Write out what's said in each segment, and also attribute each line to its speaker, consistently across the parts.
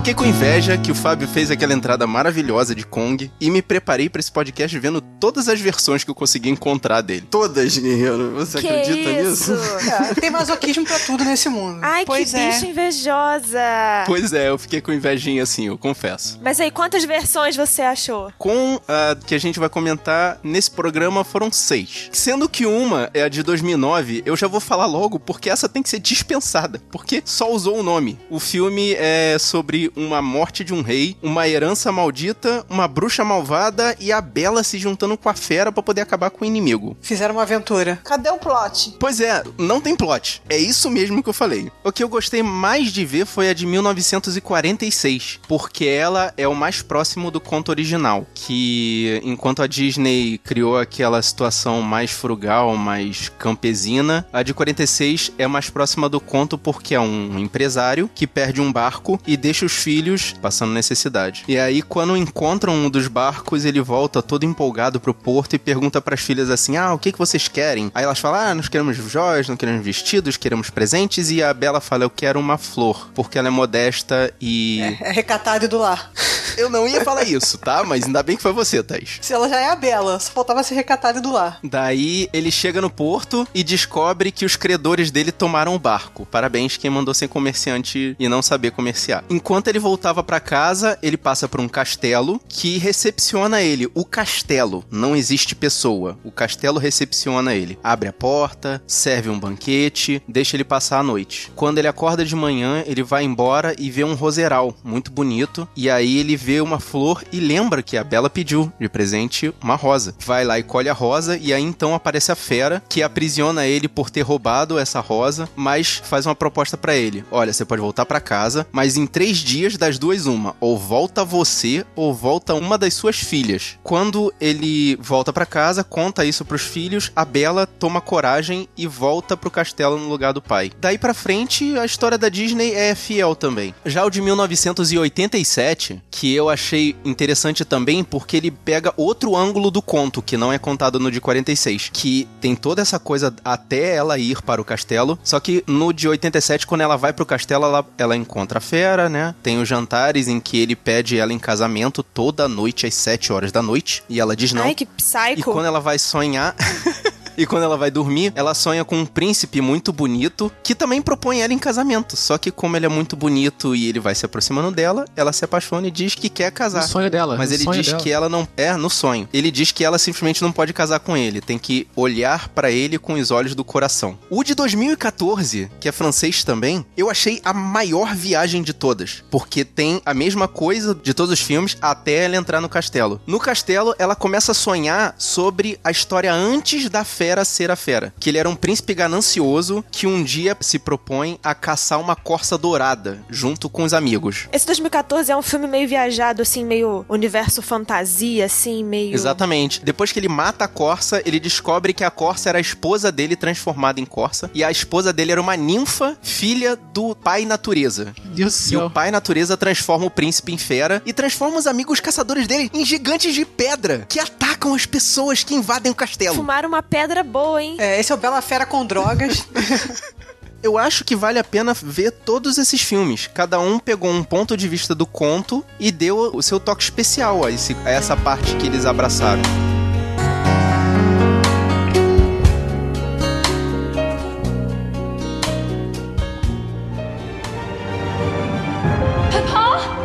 Speaker 1: fiquei com inveja que o Fábio fez aquela entrada maravilhosa de Kong e me preparei para esse podcast vendo todas as versões que eu consegui encontrar dele.
Speaker 2: Todas, guerreiro. Você
Speaker 3: Que
Speaker 2: acredita
Speaker 3: isso?
Speaker 2: nisso?
Speaker 4: É, tem masoquismo pra tudo nesse mundo.
Speaker 3: Ai,
Speaker 5: Pois
Speaker 3: que
Speaker 5: é.
Speaker 3: bicho invejosa.
Speaker 1: Pois é, eu fiquei com invejinha assim, eu confesso.
Speaker 3: Mas aí, quantas versões você achou?
Speaker 1: Com a que a gente vai comentar nesse programa foram seis. Sendo que uma é a de 2009, eu já vou falar logo porque essa tem que ser dispensada, porque só usou o nome. O filme é sobre uma morte de um rei, uma herança maldita, uma bruxa malvada e a Bela se juntando com a fera pra poder acabar com o inimigo.
Speaker 4: Fizeram uma aventura.
Speaker 5: Cadê o plot?
Speaker 1: Pois é, não tem plot. É isso mesmo que eu falei. O que eu gostei mais de ver foi a de 1946, porque ela é o mais próximo do conto original. Que enquanto a Disney criou aquela situação mais frugal, mais campesina, a de 46 é mais próxima do conto porque é um empresário que perde um barco e deixa os filhos passando necessidade. E aí, quando encontram um dos barcos, ele volta todo empolgado pro porto e pergunta pras filhas assim: Ah, o que, que vocês querem? Aí elas falam: Ah, nós queremos joias, não queremos vestidos, queremos presentes. E a Bela fala: Eu quero uma flor, porque ela é modesta e.
Speaker 4: É recatada e do lar.
Speaker 1: Eu não ia falar isso, tá? Mas ainda bem que foi você, Thaís.
Speaker 4: Se ela já é a Bela, só faltava ser recatada e do lar.
Speaker 1: Daí ele chega no porto e descobre que os credores dele tomaram o barco. Parabéns quem mandou ser comerciante e não saber comerciar. Enquanto ele voltava pra casa, ele passa por um castelo que recepciona ele. O castelo, não existe pessoa. O castelo recepciona ele. Abre a porta, serve um banquete, deixa ele passar a noite. Quando ele acorda de manhã, ele vai embora e vê um roseral muito bonito. E aí ele vê uma flor e lembra que a Bela pediu de presente uma rosa. Vai lá e colhe a rosa e aí então aparece a fera que aprisiona ele por ter roubado essa rosa, mas faz uma proposta pra ele. Olha, você pode voltar pra casa, mas em três dias das duas uma, ou volta você ou volta uma das suas filhas. Quando ele volta pra casa, conta isso pros filhos, a Bela toma coragem e volta pro castelo no lugar do pai. Daí pra frente, a história da Disney é fiel também. Já o de 1987, que eu achei interessante também porque ele pega outro ângulo do conto, que não é contado no de 46, que tem toda essa coisa até ela ir para o castelo, só que no de 87, quando ela vai pro castelo, ela, ela encontra a fera, né? Tem os jantares em que ele pede ela em casamento toda noite às 7 horas da noite, e ela diz não.
Speaker 3: Ai, que
Speaker 1: E
Speaker 3: psycho.
Speaker 1: quando ela vai sonhar. E quando ela vai dormir, ela sonha com um príncipe muito bonito que também propõe ela em casamento. Só que, como ele é muito bonito e ele vai se aproximando dela, ela se apaixona e diz que quer casar.
Speaker 6: No sonho dela.
Speaker 1: Mas ele diz
Speaker 6: dela.
Speaker 1: que ela não. É, no sonho. Ele diz que ela simplesmente não pode casar com ele. Tem que olhar pra ele com os olhos do coração. O de 2014, que é francês também, eu achei a maior viagem de todas. Porque tem a mesma coisa de todos os filmes até ela entrar no castelo. No castelo, ela começa a sonhar sobre a história antes da fera ser a fera. Que ele era um príncipe ganancioso que um dia se propõe a caçar uma corça dourada junto com os amigos.
Speaker 3: Esse 2014 é um filme meio viajado, assim, meio universo fantasia, assim, meio.
Speaker 1: Exatamente. Depois que ele mata a Corsa, ele descobre que a Corsa era a esposa dele transformada em Corsa. E a esposa dele era uma ninfa, filha do pai natureza.
Speaker 6: Deus
Speaker 1: E o pai natureza transforma o príncipe em fera e transforma os amigos caçadores dele em gigantes de pedra que atacam as pessoas que invadem o castelo.
Speaker 3: Fumaram uma pedra boa, hein?
Speaker 4: É, esse é o Bela Fera com drogas.
Speaker 1: Eu acho que vale a pena ver todos esses filmes. Cada um pegou um ponto de vista do conto e deu o seu toque especial a, esse- a essa parte que eles abraçaram.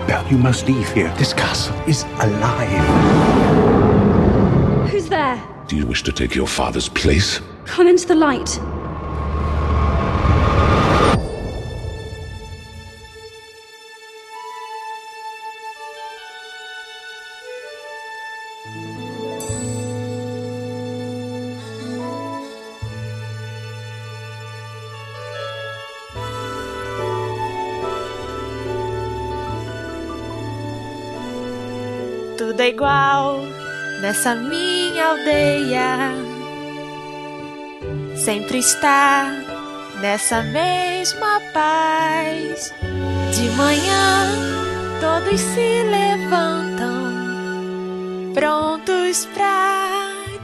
Speaker 7: Belle, you must leave here. This castle is alive.
Speaker 8: Who's there?
Speaker 7: Do you wish to take your father's place?
Speaker 8: Come into the light.
Speaker 3: Tudo é igual nessa minha aldeia. Sempre está nessa mesma paz. De manhã todos se levantam, prontos pra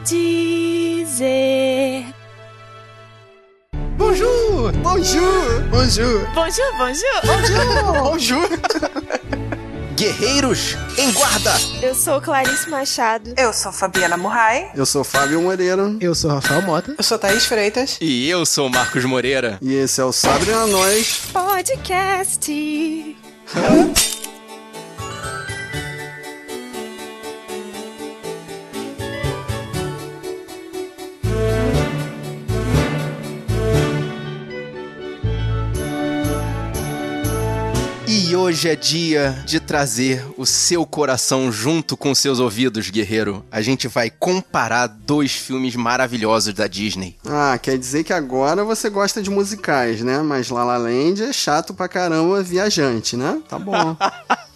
Speaker 3: dizer.
Speaker 1: Bonjour! Bonjour! Bonjour!
Speaker 3: Bonjour, bonjour!
Speaker 1: Bonjour! Bonjour! Guerreiros em guarda!
Speaker 3: Eu sou Clarice Machado.
Speaker 2: Eu sou Fabiana Murray.
Speaker 5: Eu sou Fábio Moreira.
Speaker 6: Eu sou Rafael Mota.
Speaker 4: Eu sou Thaís Freitas.
Speaker 1: E eu sou Marcos Moreira.
Speaker 5: E esse é o Sabre na Nós.
Speaker 3: Podcast.
Speaker 1: Hoje é dia de trazer o seu coração junto com seus ouvidos, guerreiro. A gente vai comparar dois filmes maravilhosos da Disney.
Speaker 5: Ah, quer dizer que agora você gosta de musicais, né? Mas La La Land é chato pra caramba, viajante, né? Tá bom.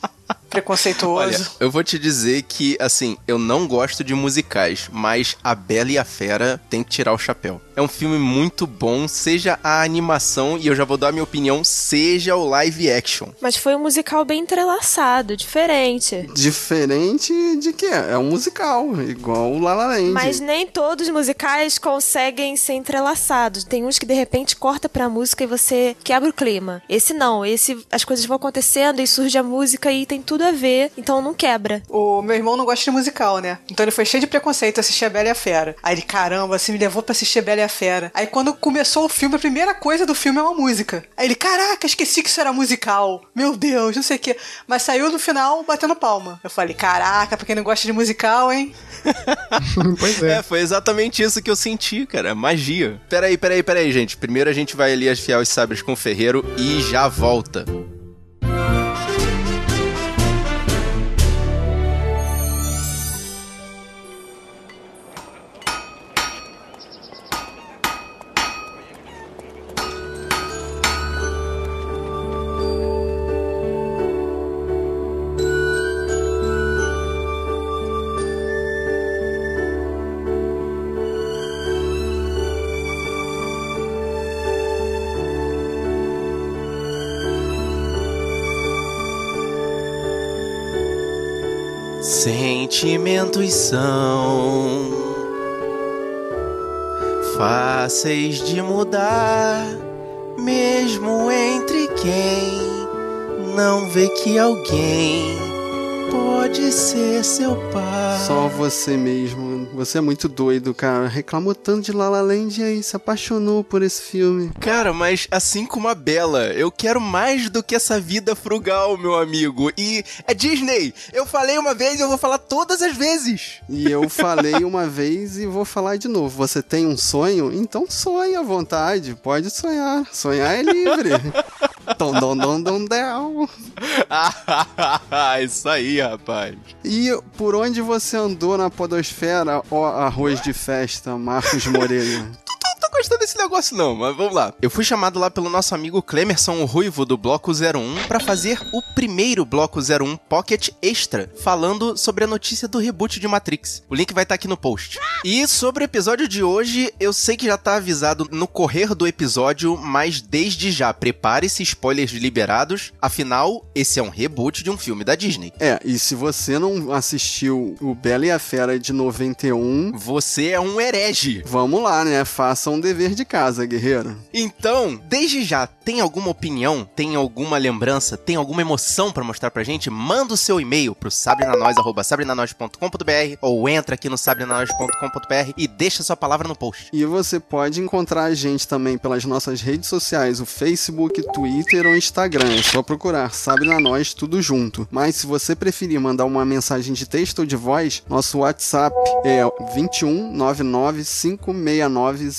Speaker 4: Preconceituoso.
Speaker 1: Olha, eu vou te dizer que, assim, eu não gosto de musicais, mas A Bela e a Fera tem que tirar o chapéu. É um filme muito bom, seja a animação, e eu já vou dar a minha opinião, seja o live action.
Speaker 3: Mas foi um musical bem entrelaçado, diferente.
Speaker 5: Diferente de quê? É um musical, igual o La La Land.
Speaker 3: Mas nem todos os musicais conseguem ser entrelaçados. Tem uns que de repente corta pra música e você quebra o clima. Esse não, esse as coisas vão acontecendo e surge a música e tem tudo a ver, então não quebra.
Speaker 4: O meu irmão não gosta de musical, né? Então ele foi cheio de preconceito assistir a Bela e a Fera. Aí ele, caramba, você me levou pra assistir a Bela e a Fera. Aí quando começou o filme, a primeira coisa do filme é uma música. Aí ele, caraca, esqueci que isso era musical. Meu Deus, não sei o quê. Mas saiu no final batendo palma. Eu falei, caraca, pra quem não gosta de musical, hein?
Speaker 6: pois
Speaker 1: É,
Speaker 6: é.
Speaker 1: foi exatamente isso que eu senti, cara. Magia. Peraí, peraí, peraí, gente. Primeiro a gente vai ali afiar os sabres com o ferreiro e já volta. São fáceis de mudar, mesmo entre quem não vê que alguém pode ser seu pai.
Speaker 5: Só você mesmo. Você é muito doido, cara. Reclamou tanto de La La Land e aí se apaixonou por esse filme.
Speaker 1: Cara, mas assim como a Bela, eu quero mais do que essa vida frugal, meu amigo. E é Disney. Eu falei uma vez e eu vou falar todas as vezes.
Speaker 5: E eu falei uma vez e vou falar de novo. Você tem um sonho? Então sonhe à vontade. Pode sonhar. Sonhar é livre. Dom, dom, dom, dom, del.
Speaker 1: Isso aí, rapaz.
Speaker 5: E por onde você andou na podosfera, ó arroz de festa, Marcos Moreira?
Speaker 1: Gostando desse negócio não, mas vamos lá. Eu fui chamado lá pelo nosso amigo Clemerson Ruivo do Bloco 01 pra fazer o primeiro Bloco 01 Pocket Extra, falando sobre a notícia do reboot de Matrix. O link vai estar aqui no post. E sobre o episódio de hoje, eu sei que já tá avisado no correr do episódio, mas desde já prepare-se spoilers liberados, afinal, esse é um reboot de um filme da Disney.
Speaker 5: É, e se você não assistiu o Bela e a Fera de 91,
Speaker 1: Você é um herege.
Speaker 5: vamos lá, né? Faça um dever de casa, guerreiro.
Speaker 1: Então, desde já, tem alguma opinião, tem alguma lembrança, tem alguma emoção pra mostrar pra gente? Manda o seu e-mail pro sabrenanois@sabrenanois.com.br ou entra aqui no sabrenanois.com.br e deixa sua palavra no post.
Speaker 5: E você pode encontrar a gente também pelas nossas redes sociais, o Facebook, Twitter ou Instagram. É só procurar Sabe na Nós tudo junto. Mas se você preferir mandar uma mensagem de texto ou de voz, nosso WhatsApp é 21 99 569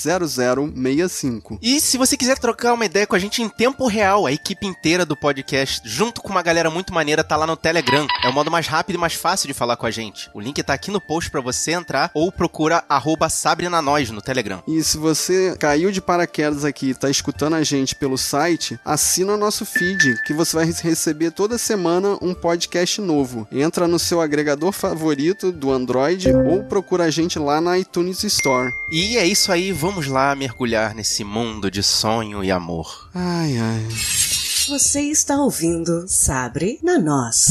Speaker 5: 0065.
Speaker 1: E se você quiser trocar uma ideia com a gente em tempo real, a equipe inteira do podcast, junto com uma galera muito maneira, tá lá no Telegram. É o modo mais rápido e mais fácil de falar com a gente. O link tá aqui no post pra você entrar ou procura arroba sabrenanois no Telegram.
Speaker 5: E se você caiu de paraquedas aqui e tá escutando a gente pelo site, assina nosso feed, que você vai receber toda semana um podcast novo. Entra no seu agregador favorito do Android ou procura a gente lá na iTunes Store.
Speaker 1: E é isso aí, vamos lá mergulhar nesse mundo de sonho e amor.
Speaker 5: Ai, ai.
Speaker 2: Você está ouvindo Sabre na Nós.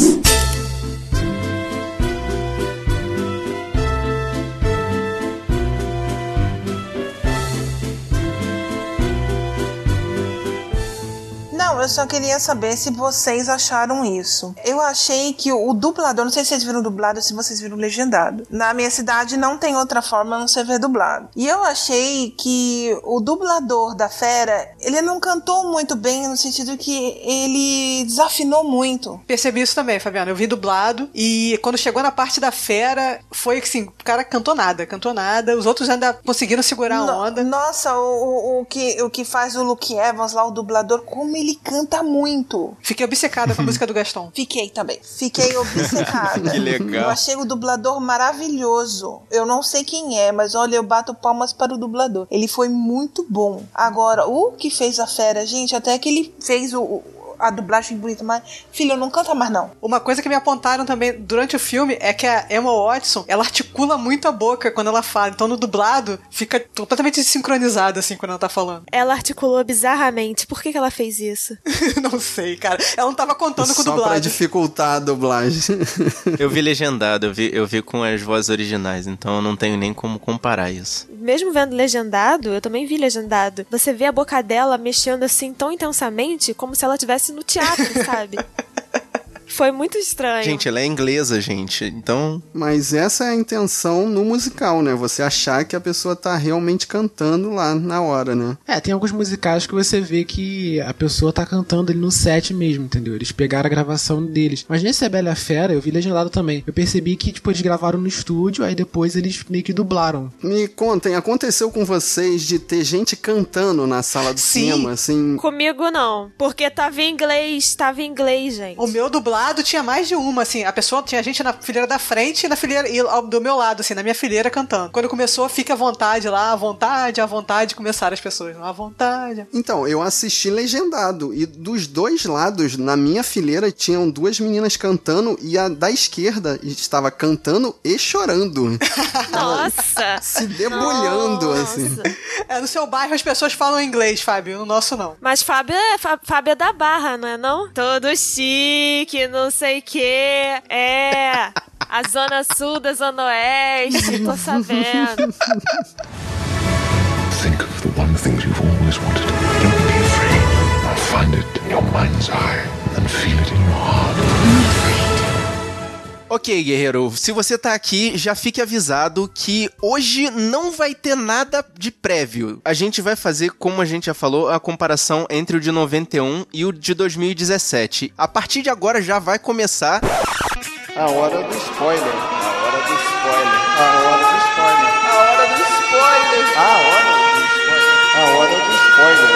Speaker 8: Eu só queria saber se vocês acharam isso. Eu achei que o dublador, não sei se vocês viram dublado ou se vocês viram legendado. Na minha cidade não tem outra forma a não ser ver dublado. E eu achei que o dublador da fera, ele não cantou muito bem no sentido que ele desafinou muito.
Speaker 4: Percebi isso também, Fabiano. Eu vi dublado e quando chegou na parte da fera, foi assim, o cara cantou nada, cantou nada. Os outros ainda conseguiram segurar a
Speaker 8: No-
Speaker 4: onda.
Speaker 8: Nossa, o, o, o que, o que faz o Luke Evans lá, o dublador, como ele canta muito.
Speaker 4: Fiquei obcecada com a música do Gastão.
Speaker 8: Fiquei também. Fiquei obcecada.
Speaker 1: Que legal.
Speaker 8: Eu achei o dublador maravilhoso. Eu não sei quem é, mas olha, eu bato palmas para o dublador. Ele foi muito bom. Agora, o que fez a fera, gente, até que ele fez o- a dublagem bonita, mas, filho, não canta mais não.
Speaker 4: Uma coisa que me apontaram também durante o filme é que a Emma Watson, ela articula muito a boca quando ela fala. Então no dublado fica completamente desincronizado assim quando ela tá falando.
Speaker 3: Ela articulou bizarramente. Por que, que ela fez isso?
Speaker 4: não sei, cara. Ela não tava contando com o
Speaker 5: Só pra
Speaker 4: dublado.
Speaker 5: dificultar a dublagem.
Speaker 1: Eu vi legendado, eu vi, eu vi com as vozes originais, então eu não tenho nem como comparar isso.
Speaker 3: Mesmo vendo legendado, eu também vi legendado. Você vê a boca dela mexendo assim tão intensamente como se ela estivesse no teatro, sabe? Foi muito estranho.
Speaker 1: Gente, ela é inglesa, gente, então
Speaker 5: Mas essa é a intenção no musical, né? Você achar que a pessoa tá realmente cantando lá na hora, né?
Speaker 6: É, tem alguns musicais que você vê que a pessoa tá cantando ali no set mesmo, entendeu? Eles pegaram a gravação deles. Mas nesse A Bela Fera, eu vi legendado também. Eu percebi que, tipo, eles gravaram no estúdio, aí depois eles meio que dublaram.
Speaker 5: Me contem, aconteceu com vocês de ter gente cantando na sala do
Speaker 4: Sim.
Speaker 5: cinema, assim?
Speaker 3: Comigo não. Porque tava em inglês, tava em inglês, gente.
Speaker 4: O meu dublado tinha mais de uma, assim. A pessoa tinha gente na fileira da frente e na fileira e ao- do meu lado, assim, na minha fileira cantando. Quando começou, fica à vontade lá, à vontade, à vontade, começaram as pessoas. À vontade.
Speaker 5: Então, eu assisti legendado e dos dois lados, na minha fileira, tinham duas meninas cantando e a da esquerda estava cantando e chorando.
Speaker 3: Nossa!
Speaker 5: se debulhando,
Speaker 3: Nossa.
Speaker 5: assim.
Speaker 4: É, no seu bairro as pessoas falam inglês, Fábio. No nosso, não.
Speaker 3: Mas Fábio é, Fá- Fábio é da Barra, não é não? Todo chique, não sei o que. É. A zona sul da zona oeste, tô sabendo.
Speaker 9: Think of the one thing you've always wanted. Don't be afraid. I'll find it in your mind's eye
Speaker 1: Ok, guerreiro, se você tá aqui, já fique avisado que hoje não vai ter nada de prévio. A gente vai fazer, como a gente já falou, a comparação entre o de 91 e o de 2017. A partir de agora já vai começar
Speaker 5: A hora do spoiler. A hora do spoiler. A hora do spoiler. A hora do spoiler. A hora do spoiler. A hora do spoiler.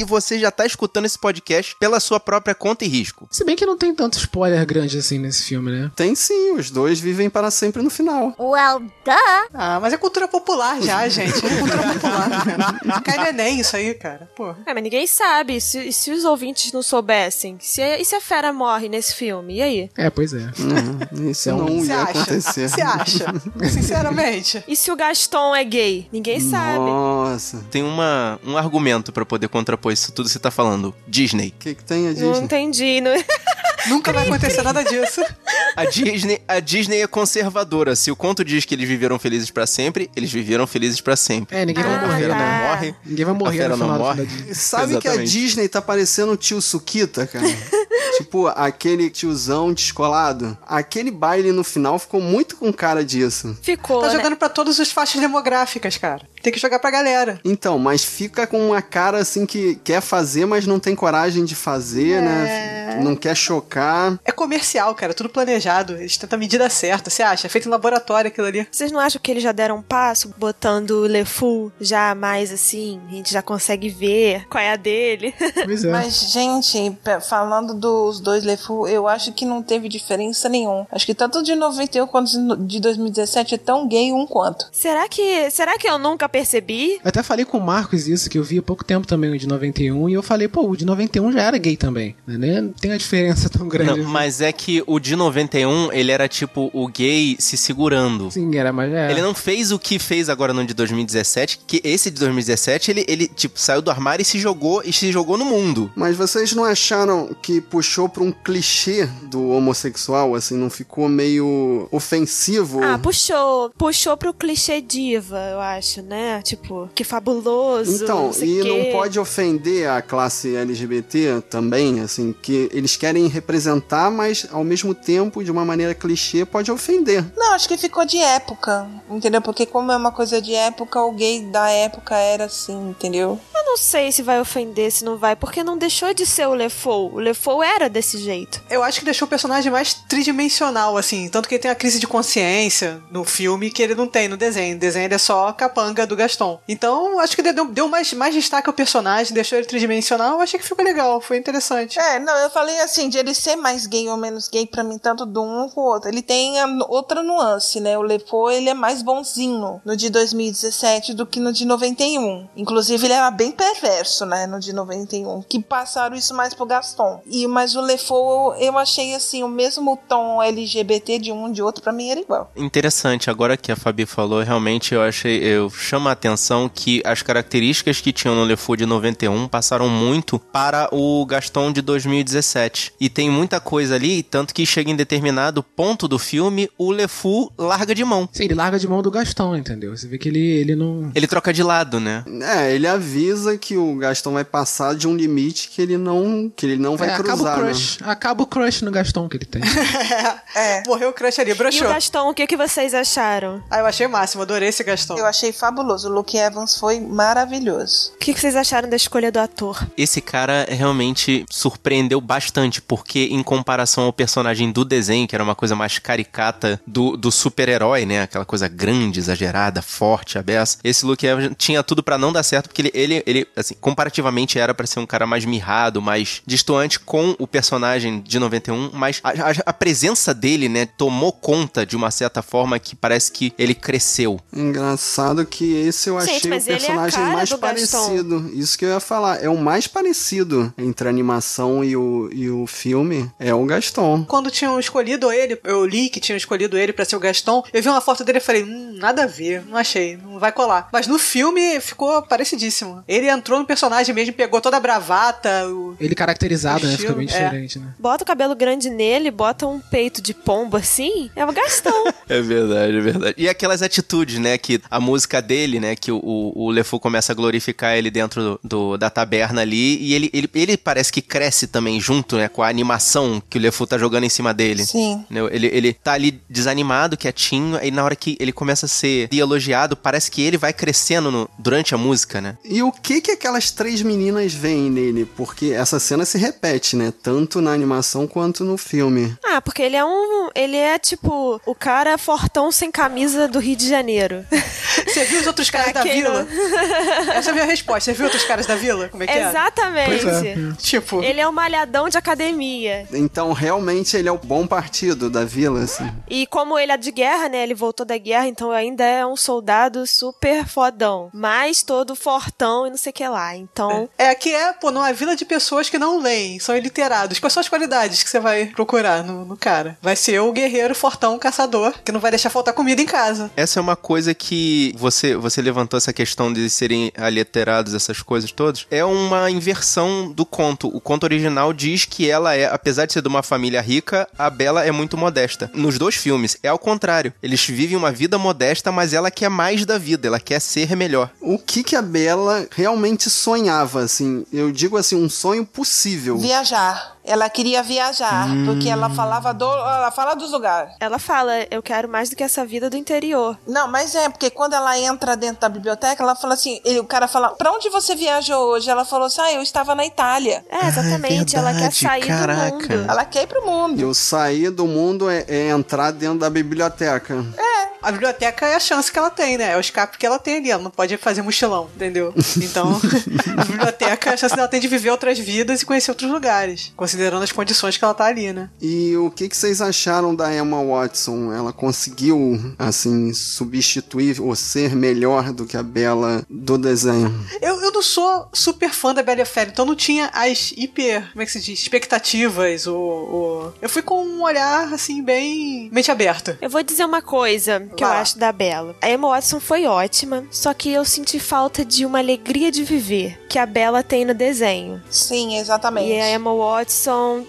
Speaker 1: E você já tá escutando esse podcast pela sua própria conta e risco.
Speaker 6: Se bem que não tem tanto spoiler grande assim nesse filme, né?
Speaker 5: Tem sim, os dois vivem para sempre no final.
Speaker 10: Well, duh.
Speaker 4: Ah, mas é cultura popular já, gente. É cultura popular. Cai no Enem isso aí, cara. Pô.
Speaker 3: É, mas ninguém sabe. E se, se os ouvintes não soubessem? Se, e se a fera morre nesse filme? E aí?
Speaker 6: É, pois é.
Speaker 5: Uhum, isso não
Speaker 4: Você
Speaker 5: ia
Speaker 4: acha?
Speaker 5: acontecer.
Speaker 4: Você acha? Sinceramente.
Speaker 3: E se o Gaston é gay? Ninguém sabe.
Speaker 5: Nossa.
Speaker 1: Tem uma, um argumento pra poder contrapor isso tudo que você tá falando. Disney.
Speaker 5: O que, que tem a
Speaker 3: Não
Speaker 5: Disney?
Speaker 3: entendi. Não...
Speaker 4: Nunca vai acontecer nada disso.
Speaker 1: A Disney, a Disney é conservadora. Se o conto diz que eles viveram felizes pra sempre, eles viveram felizes pra sempre.
Speaker 6: É, ninguém vai
Speaker 3: Ah,
Speaker 6: morrer,
Speaker 1: fera
Speaker 3: tá.
Speaker 1: não
Speaker 6: né?
Speaker 1: morre.
Speaker 6: Ninguém vai
Speaker 1: A
Speaker 6: morrer
Speaker 1: fera
Speaker 6: no
Speaker 1: não morre.
Speaker 5: Sabe que a
Speaker 1: Exatamente.
Speaker 5: Disney tá parecendo o tio Suquita, cara? tipo, aquele tiozão descolado. Aquele baile no final ficou muito com cara disso.
Speaker 3: Ficou,
Speaker 4: Tá
Speaker 3: né?
Speaker 4: jogando pra todas as faixas demográficas, cara. Tem que jogar pra galera.
Speaker 5: Então, mas fica com uma cara assim que quer fazer, mas não tem coragem de fazer, né? Não quer chocar.
Speaker 4: É comercial, cara. Tudo planejado. Eles tentam a medida certa. Você acha? É feito em laboratório aquilo ali.
Speaker 3: Vocês não acham que eles já deram um passo botando o LeFou já mais assim? A gente já consegue ver qual é a dele.
Speaker 6: Pois é.
Speaker 8: Mas, gente, falando dos dois LeFou, eu acho que não teve diferença nenhuma. Acho que tanto de 91 quanto de 2017 é tão gay um quanto.
Speaker 3: será que será que eu nunca percebi?
Speaker 6: Eu até falei com o Marcos isso, que eu vi há pouco tempo também o de 91, e eu falei, pô, o de 91 já era gay também. Né? tem a diferença tão grande.
Speaker 1: Não, mas é que o de 91, ele era tipo o gay se segurando.
Speaker 6: Sim, era, mas é.
Speaker 1: Ele não fez o que fez agora no de 2017, que esse de 2017, ele, ele tipo, saiu do armário e se jogou e se jogou no mundo.
Speaker 5: Mas vocês não acharam que puxou pra um clichê do homossexual, assim, não ficou meio ofensivo?
Speaker 3: Ah, puxou. Puxou pro clichê diva, eu acho, né? Tipo, que fabuloso.
Speaker 5: Então,
Speaker 3: não sei
Speaker 5: e
Speaker 3: quê.
Speaker 5: não pode ofender a classe LGBT também, assim, que eles querem representar, mas ao mesmo tempo, de uma maneira clichê, pode ofender.
Speaker 8: Não, acho que ficou de época, entendeu? Porque como é uma coisa de época, o gay da época era assim, entendeu?
Speaker 3: Eu não sei se vai ofender, se não vai, porque não deixou de ser o LeFou. O LeFou era desse jeito.
Speaker 4: Eu acho que deixou o personagem mais tridimensional, assim. Tanto que ele tem a crise de consciência no filme que ele não tem no desenho. No desenho ele é só a capanga do Gaston. Então, acho que deu, deu mais, mais destaque ao personagem, deixou ele tridimensional. Eu achei que ficou legal, foi interessante.
Speaker 8: É, não, eu falei assim, de ele ser mais gay ou menos gay, pra mim, tanto do um com o outro. Ele tem a outra nuance, né? O Lefou, ele é mais bonzinho no de 2017 do que no de 91. Inclusive, ele era bem perverso, né? No de 91. Que passaram isso mais pro Gaston. E, mas o Lefou, eu achei, assim, o mesmo tom LGBT de um e de outro, pra mim era igual.
Speaker 1: Interessante, agora que a Fabi falou, realmente eu achei, eu chamo a atenção que as características que tinham no LeFou de 91 passaram muito para o Gaston de 2017. E tem muita coisa ali, tanto que chega em determinado ponto do filme, o LeFou larga de mão.
Speaker 6: Sim, ele larga de mão do Gastão, entendeu? Você vê que ele, ele não.
Speaker 1: Ele troca de lado, né?
Speaker 5: É, ele avisa que o Gastão vai passar de um limite que ele não, que ele não vai
Speaker 6: é, acaba
Speaker 5: cruzar,
Speaker 6: o
Speaker 5: né?
Speaker 6: crush. Acaba o crush no Gastão que ele tem.
Speaker 8: É.
Speaker 4: Morreu o crush ali,
Speaker 3: E o
Speaker 4: broxou.
Speaker 3: Gaston, o que, que vocês acharam?
Speaker 4: Ah, eu achei o máximo, adorei esse Gastão.
Speaker 8: Eu achei fabuloso. O Luke Evans foi maravilhoso.
Speaker 3: O que, que vocês acharam da escolha do ator?
Speaker 1: Esse cara realmente surpreendeu bastante, porque em comparação ao personagem do desenho, que era uma coisa mais caricata do, do super-herói, né? Aquela coisa grande, exagerada, forte, abessa. Esse Luke Evans tinha tudo pra não dar certo, porque ele, ele, ele assim, comparativamente era pra ser um cara mais mirrado, mais distoante com o personagem de 91, mas a, a- a presença dele, né, tomou conta de uma certa forma que parece que ele cresceu.
Speaker 5: Engraçado que esse eu
Speaker 3: Gente,
Speaker 5: achei o
Speaker 3: é
Speaker 5: personagem
Speaker 3: cara
Speaker 5: mais
Speaker 3: do Gaston.
Speaker 5: parecido. Isso que eu ia falar. É o mais parecido entre a animação e o, e o filme. É o Gaston.
Speaker 4: Quando tinham escolhido ele, eu li que tinham escolhido ele pra ser o Gaston, eu vi uma foto dele e falei, hum, nada a ver, não achei, não vai colar. Mas no filme ficou parecidíssimo. Ele entrou no personagem mesmo, pegou toda a bravata, o...
Speaker 6: Ele caracterizado, né? Fica bem
Speaker 4: é.
Speaker 6: diferente, né?
Speaker 3: Bota o cabelo grande nele, bota um peito de pombo assim, é o Gastão.
Speaker 1: É verdade, é verdade. E aquelas atitudes, né, que a música dele, né, que o, o, o LeFou começa a glorificar ele dentro do, do- da taberna ali, e ele, ele, ele parece que cresce também junto, né, com a animação que o LeFou tá jogando em cima dele.
Speaker 8: Sim.
Speaker 1: Ele, ele tá ali desanimado, quietinho, aí na hora que ele começa a ser elogiado, parece que ele vai crescendo no- durante a música, né?
Speaker 5: E o que que aquelas três meninas veem nele? Porque essa cena se repete, né? Tanto na animação quanto no filme.
Speaker 3: ah, porque ele é um. Ele é tipo o cara fortão sem camisa do Rio de Janeiro.
Speaker 4: Você viu os outros caras da vila?
Speaker 3: não-
Speaker 4: Essa é a minha resposta. Você viu outros caras da vila? Como é que é?
Speaker 3: Exatamente.
Speaker 6: É.
Speaker 4: Tipo,
Speaker 3: Ele é um malhadão de academia.
Speaker 5: Então, realmente, ele é o bom partido da vila, assim.
Speaker 3: E como ele é de guerra, né? Ele voltou da guerra, então ainda é um soldado super fodão. Mas todo fortão e não sei o que lá. Então.
Speaker 4: é que é, pô, numa vila de pessoas que não leem, são iliterados. Quais são as qualidades que você vai procurar no, no cara? Vai ser o guerreiro, fortão, caçador, que não vai deixar faltar comida em casa.
Speaker 1: Essa é uma coisa que você, você levantou essa questão de serem aliterados, essas coisas todas. É uma inversão do conto. O conto original diz que ela é, apesar de ser de uma família rica, a Bela é muito modesta. Nos dois filmes, é ao contrário. Eles vivem uma vida modesta, mas ela quer mais da vida, ela quer ser melhor.
Speaker 5: O que que a Bela realmente sonhava, assim? Eu digo assim, um sonho possível.
Speaker 8: Viajar. Ela queria viajar, porque ela
Speaker 3: Hum.
Speaker 8: falava do. Ela fala dos lugares.
Speaker 3: Ela fala, eu quero mais do que essa vida do interior.
Speaker 8: Não, mas é, porque quando ela entra dentro da biblioteca, ela fala assim: ele- o cara fala, pra onde você viajou hoje? Ela falou assim: ah, eu estava na Itália.
Speaker 3: É, exatamente. ela quer sair
Speaker 1: caraca.
Speaker 3: do mundo.
Speaker 8: Ela quer ir pro mundo.
Speaker 5: Eu sair do mundo é, é entrar dentro da biblioteca.
Speaker 8: É,
Speaker 4: A biblioteca é a chance que ela tem, né? É o escape que ela tem ali. Ela não pode fazer mochilão, entendeu? Então, a biblioteca é a chance que ela tem de viver outras vidas e conhecer outros lugares, considerando as condições que ela tá ali, né?
Speaker 5: E o que, que vocês acharam da Emma Watson? Ela conseguiu, assim, substituir ou ser melhor do que a Bela do desenho?
Speaker 4: Eu, eu não sou super fã da Bela e a Fera, então não tinha as hiper, como é que se diz, expectativas, ou, ou... Eu fui com um olhar, assim, bem mente aberta.
Speaker 3: Eu vou dizer uma coisa que eu
Speaker 4: Vá.
Speaker 3: acho da Bela. A Emma Watson foi ótima, só que eu senti falta de uma alegria de viver que a Bela tem no desenho.
Speaker 8: Sim, exatamente.
Speaker 3: E a Emma Watson,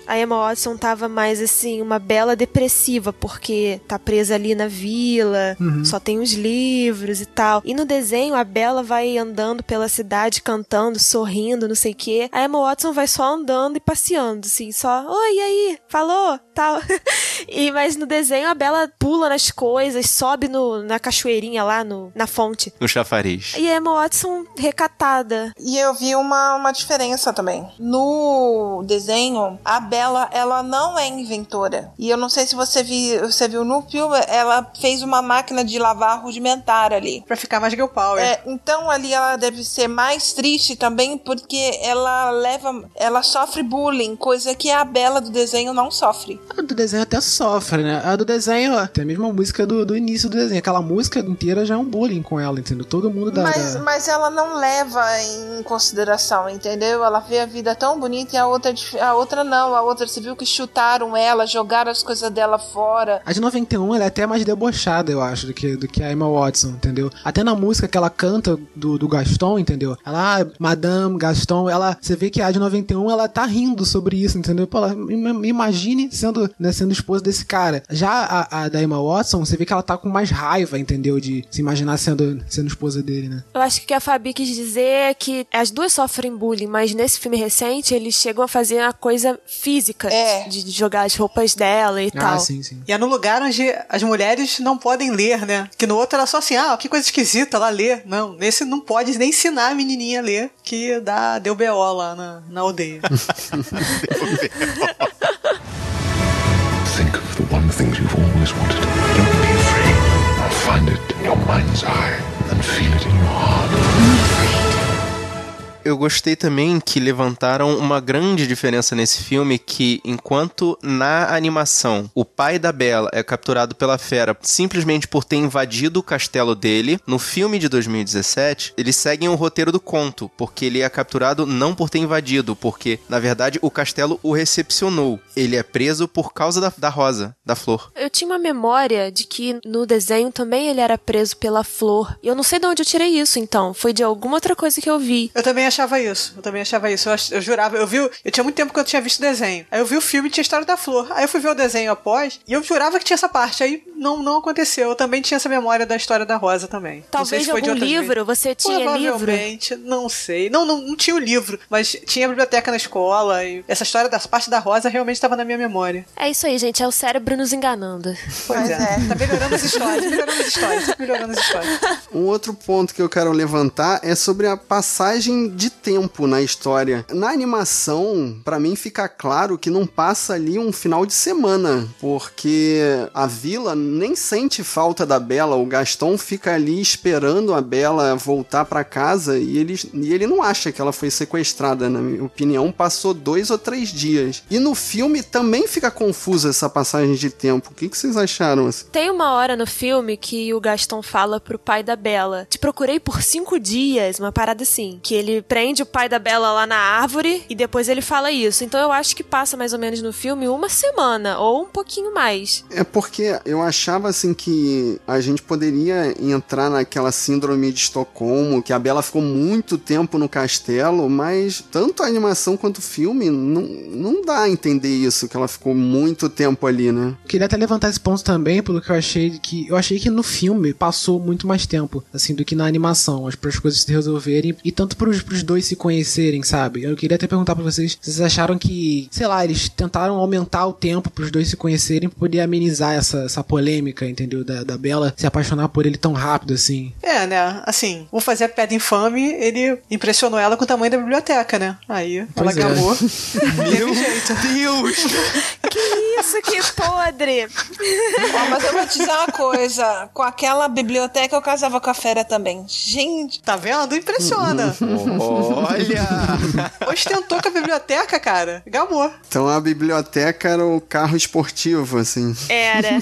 Speaker 3: a Emma Watson tava mais assim, uma bela depressiva, porque tá presa ali na vila, só tem os livros e tal. E no desenho, a Bela vai andando pela cidade, cantando, sorrindo, não sei o quê. A Emma Watson vai só andando e passeando, assim, só, oi, e aí? Falou? Tal. e, mas no desenho, a Bela pula nas coisas, sobe no, na cachoeirinha lá, no, na fonte.
Speaker 1: No chafariz.
Speaker 3: E a Emma Watson recatada.
Speaker 8: E eu vi uma, uma diferença também. No desenho, a Bela, ela não é inventora. E eu não sei se você, vi, você viu no filme, ela fez uma máquina de lavar rudimentar ali.
Speaker 4: Pra ficar mais girl power.
Speaker 8: É, então ali ela deve ser mais triste também porque ela leva, ela sofre bullying, coisa que a Bela do desenho não sofre.
Speaker 6: A do desenho até sofre, né? A do desenho, ó, tem a mesma música do, do início do desenho. Aquela música inteira já é um bullying com ela, entendeu? Todo mundo dá.
Speaker 8: Mas,
Speaker 6: dá-
Speaker 8: mas ela não leva em consideração, entendeu? Ela vê a vida tão bonita e a outra, dif- a outra não. A outra, você viu que chutaram ela, jogaram as coisas dela fora.
Speaker 6: A de 91 ela é até mais debochada, eu acho, do que, do que a Emma Watson, entendeu? Até na música que ela canta do, do Gaston, entendeu? Ela, ah, Madame Gaston, ela, você vê que a de 91 ela tá rindo sobre isso, entendeu? Pô, ela, im- imagine sendo, né, sendo esposa desse cara. Já a, a da Emma Watson, você vê que ela tá com mais raiva, entendeu? De se imaginar sendo, sendo esposa dele, né?
Speaker 3: Eu acho que o que a Fabi quis dizer é que as duas sofrem bullying, mas nesse filme recente eles chegam a fazer a coisa física
Speaker 8: É.
Speaker 3: de, de jogar as roupas dela e
Speaker 6: Ah,
Speaker 3: tal.
Speaker 6: sim, sim.
Speaker 4: E é no lugar onde as mulheres não podem ler, né? Que no outro era só assim, ah, que coisa esquisita, ela lê. Não, nesse não pode nem ensinar a menininha a ler, que dá, deu B.O. lá na, na aldeia.
Speaker 9: Think of the one thing you've always wanted. Don't be afraid. I'll find it in your mind's eye and feel it in your heart.
Speaker 1: Eu gostei também que levantaram uma grande diferença nesse filme que enquanto na animação o pai da Bella é capturado pela fera simplesmente por ter invadido o castelo dele, no filme de 2017 eles seguem o roteiro do conto, porque ele é capturado não por ter invadido, porque na verdade o castelo o recepcionou. Ele é preso por causa da, da rosa, da flor.
Speaker 3: Eu tinha uma memória de que no desenho também ele era preso pela flor. E eu não sei de onde eu tirei isso, então. Foi de alguma outra coisa que eu vi.
Speaker 4: Eu também achava isso. Eu também achava isso. Eu, ach- eu jurava, eu vi. Eu tinha muito tempo que eu tinha visto o desenho. Aí eu vi o filme e tinha a história da flor. Aí eu fui ver o desenho após e eu jurava que tinha essa parte. Aí não, não aconteceu. Eu também tinha essa memória da história da Rosa também. Não sei
Speaker 3: Talvez
Speaker 4: se foi de
Speaker 3: algum livro, você tinha livro?
Speaker 4: Provavelmente, não sei. Não, não, não tinha o livro, mas tinha a biblioteca na escola. E essa história da parte da Rosa realmente estava na minha memória.
Speaker 3: É isso aí, gente. É o cérebro nos enganando.
Speaker 4: Pois é.
Speaker 8: é.
Speaker 4: Tá melhorando as histórias, melhorando as histórias, tá melhorando as histórias.
Speaker 5: Um outro ponto que eu quero levantar é sobre a passagem de tempo na história. Na animação, pra mim fica claro que não passa ali um final de semana, porque a vila nem sente falta da Bela. O Gaston fica ali esperando a Bela voltar pra casa e ele, e ele não acha que ela foi sequestrada, na minha opinião. Passou dois ou três dias. E no filme também fica confusa essa passagem de tempo. O que, que vocês acharam? assim?
Speaker 3: Tem uma hora no filme que o Gaston fala pro pai da Bela: Te procurei por cinco dias, uma parada assim. Que ele prende o pai da Bela lá na árvore e depois ele fala isso. Então eu acho que passa mais ou menos no filme uma semana ou um pouquinho mais.
Speaker 5: É porque eu achava assim que a gente poderia entrar naquela síndrome de Estocolmo, que a Bela ficou muito tempo no castelo, mas tanto a animação quanto o filme não, não dá a entender isso, que ela ficou muito tempo ali, né?
Speaker 6: Queria até levantar esse ponto também, pelo que eu achei que. Eu achei que no filme passou muito mais tempo, assim, do que na animação, para as coisas se resolverem e tanto pros, pros dois se conhecerem, sabe? Eu queria até perguntar pra vocês se vocês acharam que, sei lá, eles tentaram aumentar o tempo pros dois se conhecerem pra poder amenizar essa, essa polêmica, entendeu? Da, da Bela se apaixonar por ele tão rápido assim.
Speaker 4: É, né? Assim, vou fazer a pedra infame, ele impressionou ela com o tamanho da biblioteca, né? Aí ela
Speaker 6: Pois é.
Speaker 4: gamou.
Speaker 1: Meu Deus!
Speaker 3: isso, que podre!
Speaker 8: Ó, mas eu vou te dizer uma coisa. Com aquela biblioteca eu casava com a fera também. Gente.
Speaker 4: Tá vendo? Impressiona.
Speaker 1: Olha!
Speaker 4: Ostentou com a biblioteca, cara. Gamou.
Speaker 5: Então a biblioteca era o carro esportivo, assim.
Speaker 3: Era.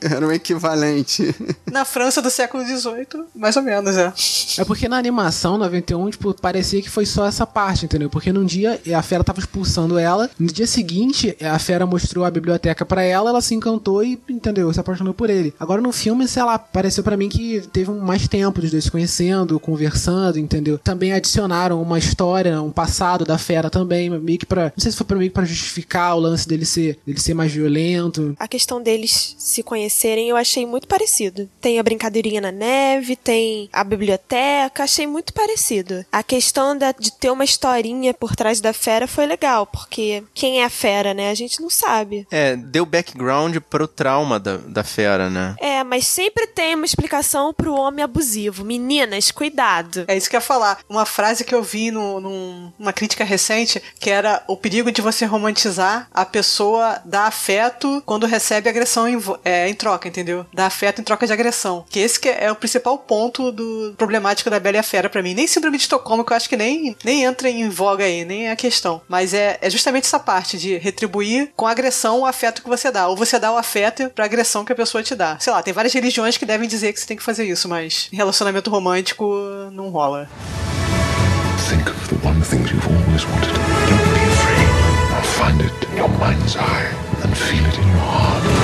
Speaker 5: Era o equivalente.
Speaker 4: Na França do século XVIII, mais ou menos, é.
Speaker 6: É porque na animação 91, tipo, parecia que foi só essa parte, entendeu? Porque num dia a fera tava expulsando ela, no dia seguinte a fera mostrou a biblioteca pra ela, ela se encantou e, entendeu? Se apaixonou por ele. Agora no filme, sei lá, pareceu pra mim que teve um mais tempo dos dois se conhecendo, conversando, entendeu? Também adicionaram uma história, um passado da fera também, meio que pra. Não sei se foi pra meio que pra justificar o lance dele ser, dele ser mais violento.
Speaker 3: A questão deles se conhecerem eu achei muito parecido. Tem a brincadeirinha na neve, tem a biblioteca, achei muito parecido. A questão da- de ter uma historinha por trás da fera foi legal, porque quem é a fera, né? A gente não sabe.
Speaker 1: É, deu background pro trauma da, da fera, né?
Speaker 3: É, mas sempre tem uma explicação pro homem abusivo. Meninas, cuidado.
Speaker 4: É isso que eu ia falar. Uma frase que eu vi no, num- numa crítica recente, que era o perigo de você romantizar a pessoa dar afeto quando recebe agressão em, é, em troca, entendeu? Dar afeto em troca de agressão. Que esse que é o principal ponto do problemático da Bela e a Fera pra mim. Nem síndrome de Estocolmo, que eu acho que nem, nem entra em voga aí, nem é a questão. Mas é, é justamente essa parte de retribuir com agressão o afeto que você dá. Ou você dá o afeto pra agressão que a pessoa te dá. Sei lá, tem várias religiões que devem dizer que você tem que fazer isso, mas relacionamento romântico não rola.
Speaker 9: Think of the one thing you've always wanted. Don't be afraid. I'll find it in your mind's eye and feel it in your heart.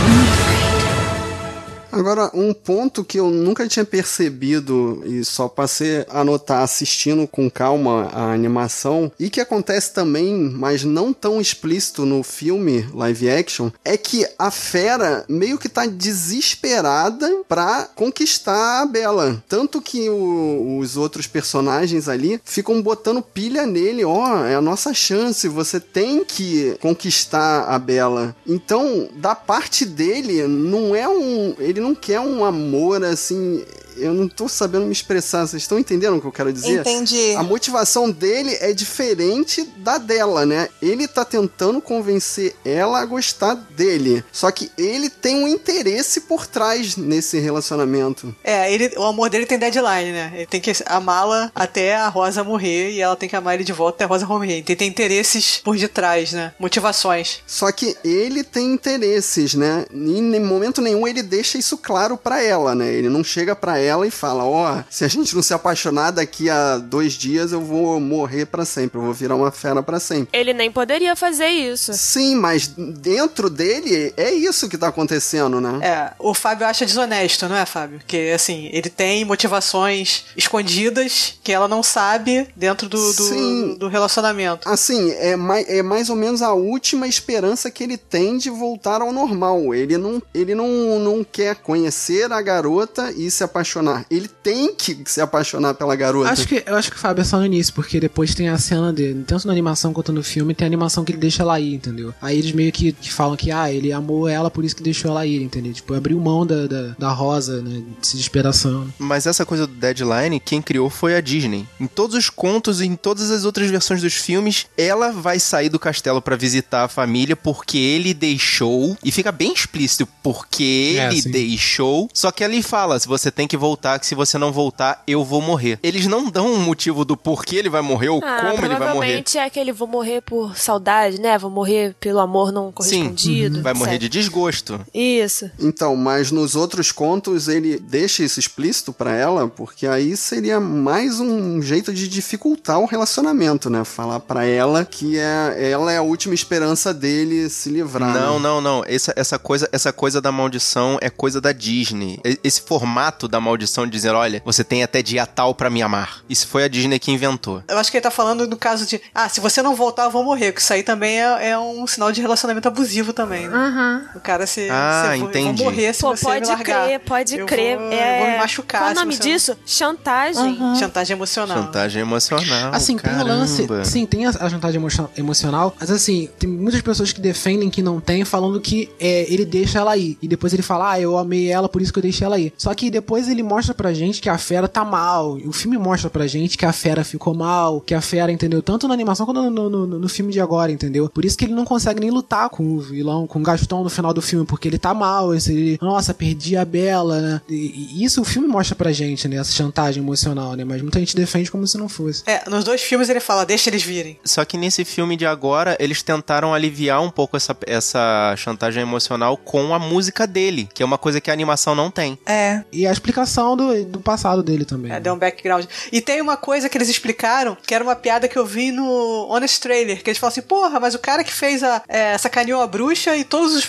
Speaker 5: Agora, um ponto que eu nunca tinha percebido e só passei a notar assistindo com calma a animação, e que acontece também, mas não tão explícito no filme live action, é que a fera meio que tá desesperada pra conquistar a Bela. Tanto que o- os outros personagens ali ficam botando pilha nele, ó, é a nossa chance, você tem que conquistar a Bela. Então, da parte dele, não é um. Ele não quer um amor assim. Eu não tô sabendo me expressar. Vocês estão entendendo o que eu quero dizer?
Speaker 8: Entendi.
Speaker 5: A motivação dele é diferente da dela, né? Ele tá tentando convencer ela a gostar dele. Só que ele tem um interesse por trás nesse relacionamento.
Speaker 4: É, ele, o amor dele tem deadline, né? Ele tem que amá-la até a Rosa morrer e ela tem que amar ele de volta até a Rosa morrer. Ele tem interesses por detrás, né? Motivações.
Speaker 5: Só que ele tem interesses, né? E em momento nenhum ele deixa isso claro pra ela, né? Ele não chega pra ela e fala: Ó, se a gente não se apaixonar daqui a dois dias, eu vou morrer pra sempre, eu vou virar uma fera pra sempre.
Speaker 3: Ele nem poderia fazer isso.
Speaker 5: Sim, mas dentro dele é isso que tá acontecendo, né?
Speaker 4: É, o Fábio acha desonesto, não é, Fábio? Porque, assim, ele tem motivações escondidas que ela não sabe dentro do, do,
Speaker 5: Sim.
Speaker 4: do relacionamento.
Speaker 5: Assim, é mais, é mais ou menos a última esperança que ele tem de voltar ao normal. Ele não, ele não, não quer conhecer a garota e se apaixonar. Ele tem que se apaixonar pela garota.
Speaker 6: Acho que, eu acho que o Fábio é só no início, porque depois tem a cena dele, tanto na animação quanto no filme, tem a animação que ele deixa ela ir, entendeu? Aí eles meio que, que falam que, ah, ele amou ela, por isso que deixou ela ir, entendeu? Tipo, abriu mão da, da, da rosa, né? De desesperação.
Speaker 1: Mas essa coisa do deadline, quem criou foi a Disney. Em todos os contos e em todas as outras versões dos filmes, ela vai sair do castelo pra visitar a família porque ele deixou. E fica bem explícito porque
Speaker 6: É,
Speaker 1: ele
Speaker 6: sim.
Speaker 1: deixou. Só que ali fala: se você tem que voltar, que se você não voltar, eu vou morrer. Eles não dão um motivo do porquê ele vai morrer ou
Speaker 3: Ah,
Speaker 1: como ele vai morrer.
Speaker 3: provavelmente é aquele vou morrer por saudade, né? Vou morrer pelo amor não correspondido.
Speaker 1: Vai morrer de desgosto.
Speaker 3: Isso.
Speaker 5: Então, mas nos outros contos ele deixa isso explícito pra ela, porque aí seria mais um jeito de dificultar o relacionamento, né? Falar pra ela que é, ela é a última esperança dele se livrar.
Speaker 1: Não,
Speaker 5: né?
Speaker 1: não, não. Essa, essa, coisa, essa coisa da maldição é coisa da Disney. Esse formato da maldição de dizer, olha, você tem até dia tal pra me amar. Isso foi a Disney que inventou.
Speaker 4: Eu acho que ele tá falando no caso de, ah, se você não voltar, eu vou morrer. Que isso aí também é, é um sinal de relacionamento abusivo também, né? O cara se.
Speaker 1: Ah,
Speaker 4: se eu vou- eu
Speaker 1: entendi.
Speaker 4: vou morrer se
Speaker 3: Pô,
Speaker 4: você me
Speaker 3: pode
Speaker 4: largar.
Speaker 3: crer, pode
Speaker 4: Eu
Speaker 3: crer.
Speaker 4: Vou,
Speaker 3: é...
Speaker 4: eu vou me machucar.
Speaker 3: Qual o nome disso? Chantagem.
Speaker 4: Chantagem emocional.
Speaker 1: Chantagem emocional.
Speaker 6: Assim, tem o lance.
Speaker 1: caramba.
Speaker 6: Sim, tem a, a chantagem emo- emocional, mas assim, tem muitas pessoas que defendem que não tem, falando que é, ele deixa ela ir. E depois ele fala, ah, eu amei ela, por isso que eu deixei ela ir. Só que depois ele mostra pra gente que a fera tá mal. O filme mostra pra gente que a fera ficou mal, que a fera, entendeu? Tanto na animação quanto no, no, no, no filme de agora, entendeu? Por isso que ele não consegue nem lutar com o vilão, com o Gaston no final do filme, porque ele tá mal. Ele, nossa, perdi a Bela, né? E, e isso o filme mostra pra gente, né? Essa chantagem emocional, né? Mas muita gente defende como se não fosse.
Speaker 4: É, nos dois filmes ele fala, deixa eles virem.
Speaker 1: Só que nesse filme de agora, eles tentaram aliviar um pouco essa, essa chantagem emocional com a música dele, que é uma coisa que a animação não tem.
Speaker 8: É.
Speaker 6: E a explicação do, do passado dele também.
Speaker 4: É, deu um background. E tem uma coisa que eles explicaram, que era uma piada que eu vi no Honest Trailer, que eles falam assim, porra, mas o cara que fez a, é, sacaneou a bruxa e todos os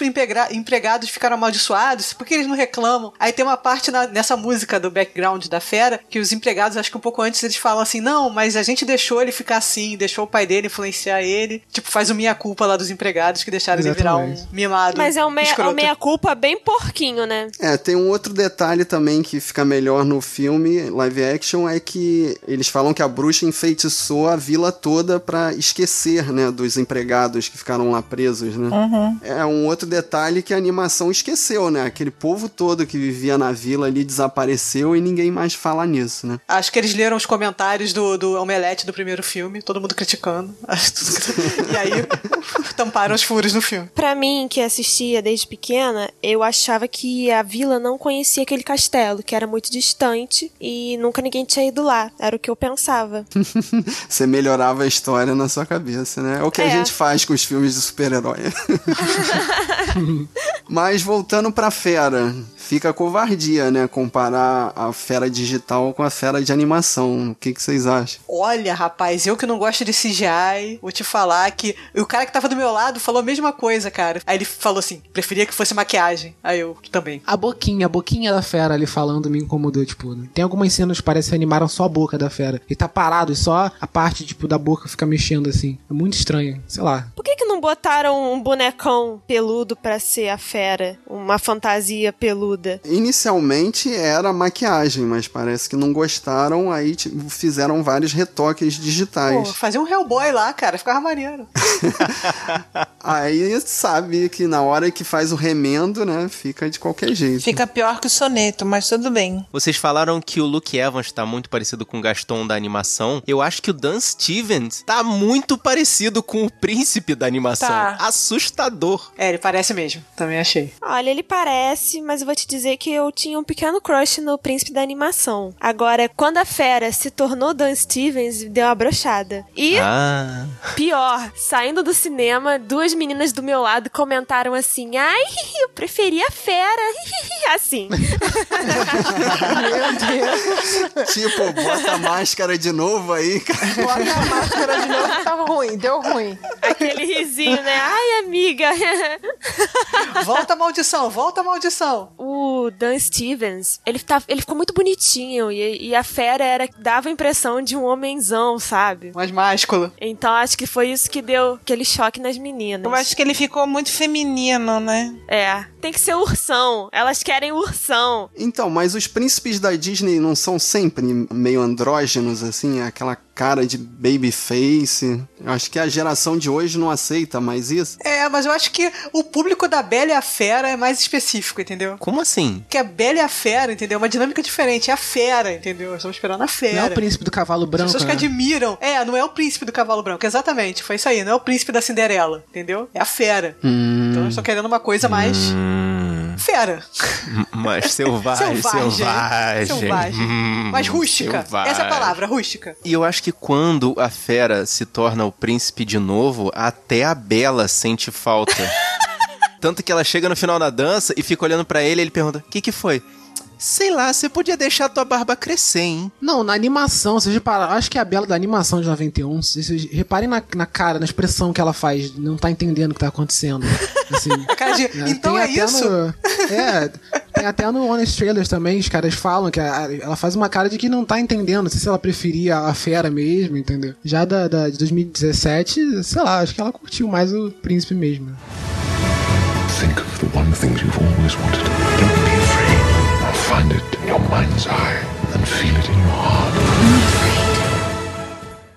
Speaker 4: empregados ficaram amaldiçoados, por que eles não reclamam? Aí tem uma parte na- nessa música do background da fera, que os empregados, acho que um pouco antes, eles falam assim, não, mas a gente deixou ele ficar assim, deixou o pai dele influenciar ele. Tipo, faz o minha-culpa lá dos empregados que deixaram ele virar um
Speaker 6: Exatamente.
Speaker 4: mimado
Speaker 3: Mas é um meia- um meia-culpa bem porquinho, né?
Speaker 5: É, tem um outro detalhe também que fica melhor no filme live action é que eles falam que a bruxa enfeitiçou a vila toda pra esquecer, né, dos empregados que ficaram lá presos, né? É um outro detalhe que a animação esqueceu, né? Aquele povo todo que vivia na vila ali desapareceu e ninguém mais fala nisso, né?
Speaker 4: Acho que eles leram os comentários do, do Omelete do primeiro filme, todo mundo criticando. Acho tudo- e aí tamparam os furos no filme.
Speaker 3: Pra mim, que assistia desde pequena, eu achava que a vila não conhecia aquele castelo, que era muito distante e nunca ninguém tinha ido lá. Era o que eu pensava.
Speaker 5: Você melhorava a história na sua cabeça, né? É o que a
Speaker 3: É.
Speaker 5: gente faz com os filmes de super-herói. Mas voltando pra fera, fica covardia, né? Comparar a fera digital com a fera de animação. O que, que vocês acham?
Speaker 4: Olha, rapaz, eu que não gosto de CGI, vou te falar que o cara que tava do meu lado falou a mesma coisa, cara. Aí ele falou assim: preferia que fosse maquiagem. Aí eu também.
Speaker 6: A boquinha, a boquinha da fera ali falando me incomodou, tipo, né? tem algumas cenas que parece que animaram só a boca da fera. Ele tá parado e só a parte, tipo, da boca fica mexendo assim. É muito estranho, sei lá.
Speaker 3: Por que, que não botaram um bonecão peludo pra ser a fera? Uma fantasia peluda?
Speaker 5: Inicialmente era maquiagem, mas parece que não gostaram, aí tipo, fizeram vários retoques
Speaker 4: Pô,
Speaker 5: digitais.
Speaker 4: fazer um Hellboy lá, cara, ficava maneiro.
Speaker 5: Aí sabe que na hora que faz o remendo, né, fica de qualquer jeito.
Speaker 8: Fica pior que o soneto, mas tudo bem.
Speaker 1: Vocês falaram que o Luke Evans tá muito parecido com o Gaston da animação. Eu acho que o Dan Stevens tá muito parecido com o príncipe da animação.
Speaker 8: Tá.
Speaker 1: Assustador.
Speaker 4: É, ele parece mesmo, também achei.
Speaker 3: Olha, ele parece, mas eu vou te dizer que eu tinha um pequeno crush no príncipe da animação. Agora, quando a fera se tornou Dan Stevens, deu uma brochada. E,
Speaker 1: Ah.
Speaker 3: pior, saindo do cinema, duas meninas do meu lado comentaram assim: ai, eu preferia a fera. assim.
Speaker 5: tipo, bota a máscara de novo aí, cara.
Speaker 8: Bota a máscara de novo que tava ruim, deu ruim.
Speaker 3: Aquele risinho, né? Ai, amiga.
Speaker 4: Volta a maldição, volta a maldição.
Speaker 3: o Dan Stevens, ele, tá, ele ficou muito bonitinho e, e a fera era dava a impressão de um homenzão, sabe?
Speaker 4: Mais másculo.
Speaker 3: Então acho que foi isso que deu aquele choque nas meninas.
Speaker 8: Eu acho que ele ficou muito feminino, né?
Speaker 3: É, tem que ser ursão. Elas querem ursão.
Speaker 5: Então, mas os príncipes da Disney não são sempre meio andrógenos, assim, aquela cara de babyface. Eu acho que a geração de hoje não aceita mais isso.
Speaker 4: É, mas eu acho que o público da Bela e a Fera é mais específico, entendeu?
Speaker 1: Como assim?
Speaker 4: Porque a Bela e a Fera, entendeu? É uma dinâmica diferente. É a Fera, entendeu? Estamos esperando a Fera.
Speaker 6: Não é o príncipe do cavalo
Speaker 4: As
Speaker 6: branco,
Speaker 4: pessoas que
Speaker 6: né?
Speaker 4: admiram. É, não é o príncipe do cavalo branco, exatamente. Foi isso aí, não é o príncipe da Cinderela, entendeu? É a fera.
Speaker 5: Hum.
Speaker 4: Então eu estou querendo uma coisa mais. Fera.
Speaker 1: Mas selvagem,
Speaker 4: Selvagem.
Speaker 1: selvagem. Hum,
Speaker 4: mais rústica.
Speaker 1: selvagem.
Speaker 4: Essa é a palavra, rústica.
Speaker 1: E eu acho que quando a fera se torna o príncipe de novo, até a Bela sente falta. Tanto que ela chega no final da dança e fica olhando pra ele e ele pergunta: O que que foi? Sei lá, você podia deixar tua barba crescer, hein?
Speaker 6: Não, na animação, vocês repararam, acho que é a Bela da animação de 91, vocês reparem na, na cara, na expressão que ela faz, não tá entendendo o que tá acontecendo. Assim,
Speaker 4: A cara de.
Speaker 6: É,
Speaker 4: então
Speaker 6: tem
Speaker 4: é
Speaker 6: até
Speaker 4: isso?
Speaker 6: no- é, tem até no Honest Trailers também, os caras falam que a- ela faz uma cara de que não tá entendendo. Não sei se ela preferia a fera mesmo, entendeu? Já da, da de 2017, sei lá, acho que ela curtiu mais o príncipe mesmo.
Speaker 9: Think of the one thing you've always wanted. Find in your mind's eye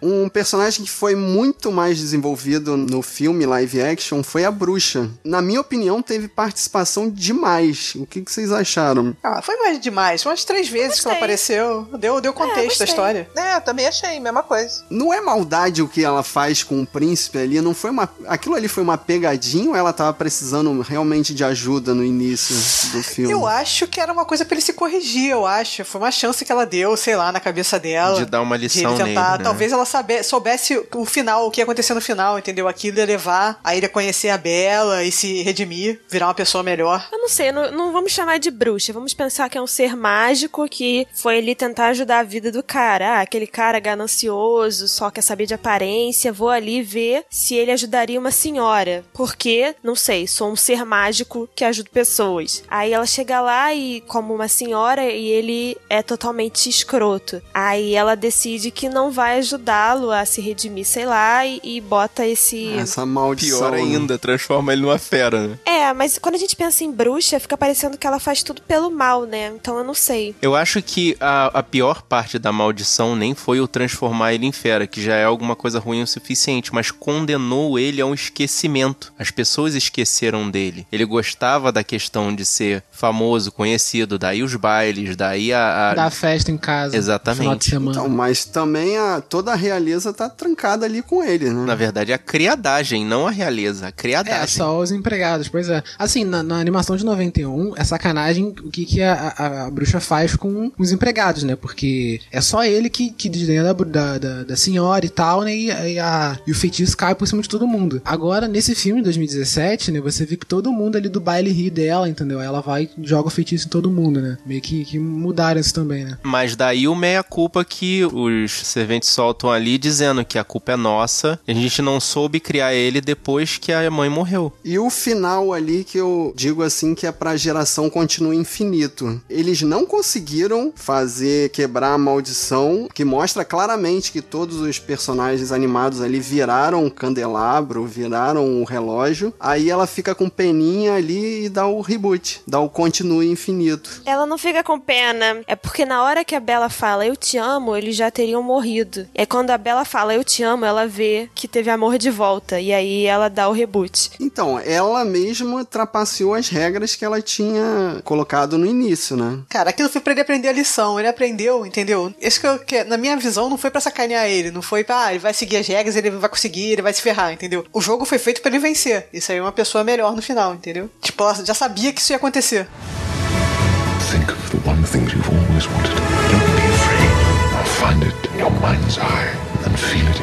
Speaker 5: Um personagem que foi muito mais desenvolvido no filme live action foi a bruxa. Na minha opinião, teve participação demais. O que, que vocês acharam?
Speaker 4: Ah, foi mais demais. Umas três vezes que ela apareceu. Deu, deu contexto da
Speaker 8: gostei.
Speaker 4: história.
Speaker 8: É, também achei, mesma coisa.
Speaker 5: Não é maldade o que ela faz com o príncipe ali, não foi uma. Aquilo ali foi uma pegadinha ou ela tava precisando realmente de ajuda no início do filme?
Speaker 4: Eu acho que era uma coisa pra ele se corrigir, eu acho. Foi uma chance que ela deu, sei lá, na cabeça dela.
Speaker 1: De dar uma
Speaker 4: de
Speaker 1: lição
Speaker 4: ele tentar,
Speaker 1: nele, né?
Speaker 4: Talvez ela soubesse o final, o que ia acontecer no final, entendeu? Aquilo ia levar a ele a conhecer a Bela e se redimir, virar uma pessoa melhor.
Speaker 3: Eu não sei, não, não vamos chamar de bruxa, vamos pensar que é um ser mágico que foi ali tentar ajudar a vida do cara. Ah, aquele cara ganancioso, só quer saber de aparência, vou ali ver se ele ajudaria uma senhora. Porque, não sei, sou um ser mágico que ajuda pessoas. Aí ela chega lá e, como uma senhora, e ele é totalmente escroto. Aí ela decide que não vai ajudá-lo a se redimir, sei lá, e, e bota esse.
Speaker 5: Essa maldição.
Speaker 1: Pior
Speaker 5: né?
Speaker 1: ainda, transforma ele numa fera, né?
Speaker 3: É, mas quando a gente pensa em bruxa, fica parecendo que ela faz tudo pelo mal, né? Então eu não sei.
Speaker 1: Eu acho que a, a pior parte da maldição nem foi o transformar ele em fera, que já é alguma coisa ruim o suficiente, mas condenou ele a um esquecimento. As pessoas esqueceram dele. Ele gostava da questão de ser famoso, conhecido, daí os bailes, daí a. a-
Speaker 6: Da festa em casa.
Speaker 1: Exatamente.
Speaker 6: Final de semana.
Speaker 5: Então, mas também a, toda a realeza tá trancada ali com ele, né?
Speaker 1: Na verdade, a criadagem, não a realeza. A criadagem.
Speaker 6: É, só os empregados, pois é. Assim, na, na animação de 91, é sacanagem o que, que a, a- a bruxa faz com os empregados, né? Porque é só ele que, que desdenha da, da, da, da senhora e tal, né? E, e a, e o feitiço cai por cima de todo mundo. Agora, nesse filme de 2017, né? Você vê que todo mundo ali do baile ri dela, entendeu? Ela vai e joga o feitiço em todo mundo, né? Meio que, que mudaram isso também, né?
Speaker 1: Mas daí o meia-culpa que os serventes soltam ali, dizendo que a culpa é nossa, a gente não soube criar ele depois que a mãe morreu.
Speaker 5: E o final ali que eu digo assim que é pra geração continua infinito. Eles não conseguiram fazer quebrar a maldição, que mostra claramente que todos os personagens animados ali viraram um candelabro, viraram o relógio. Aí ela fica com peninha ali e dá o reboot, dá o continue infinito.
Speaker 3: Ela não fica com pena. É porque na hora que a Bela fala eu te amo, eles já teriam morrido. É quando a Bela fala eu te amo, ela vê que teve amor de volta. E aí ela dá o reboot.
Speaker 5: Então, ela mesma trapaceou as regras que ela tinha colocado no início, né?
Speaker 4: Cara, aquilo foi pra ele aprender a lição. Ele aprendeu, entendeu? Isso que, eu, que na minha visão não foi pra sacanear ele, não foi pra, ah, ele vai seguir as regras, ele vai conseguir, ele vai se ferrar, entendeu? O jogo foi feito pra ele vencer. Isso aí é uma pessoa melhor no final, entendeu? Tipo, ela já sabia que isso ia acontecer.
Speaker 9: Think of the one thing you've always wanted. Mind's eye and feel it.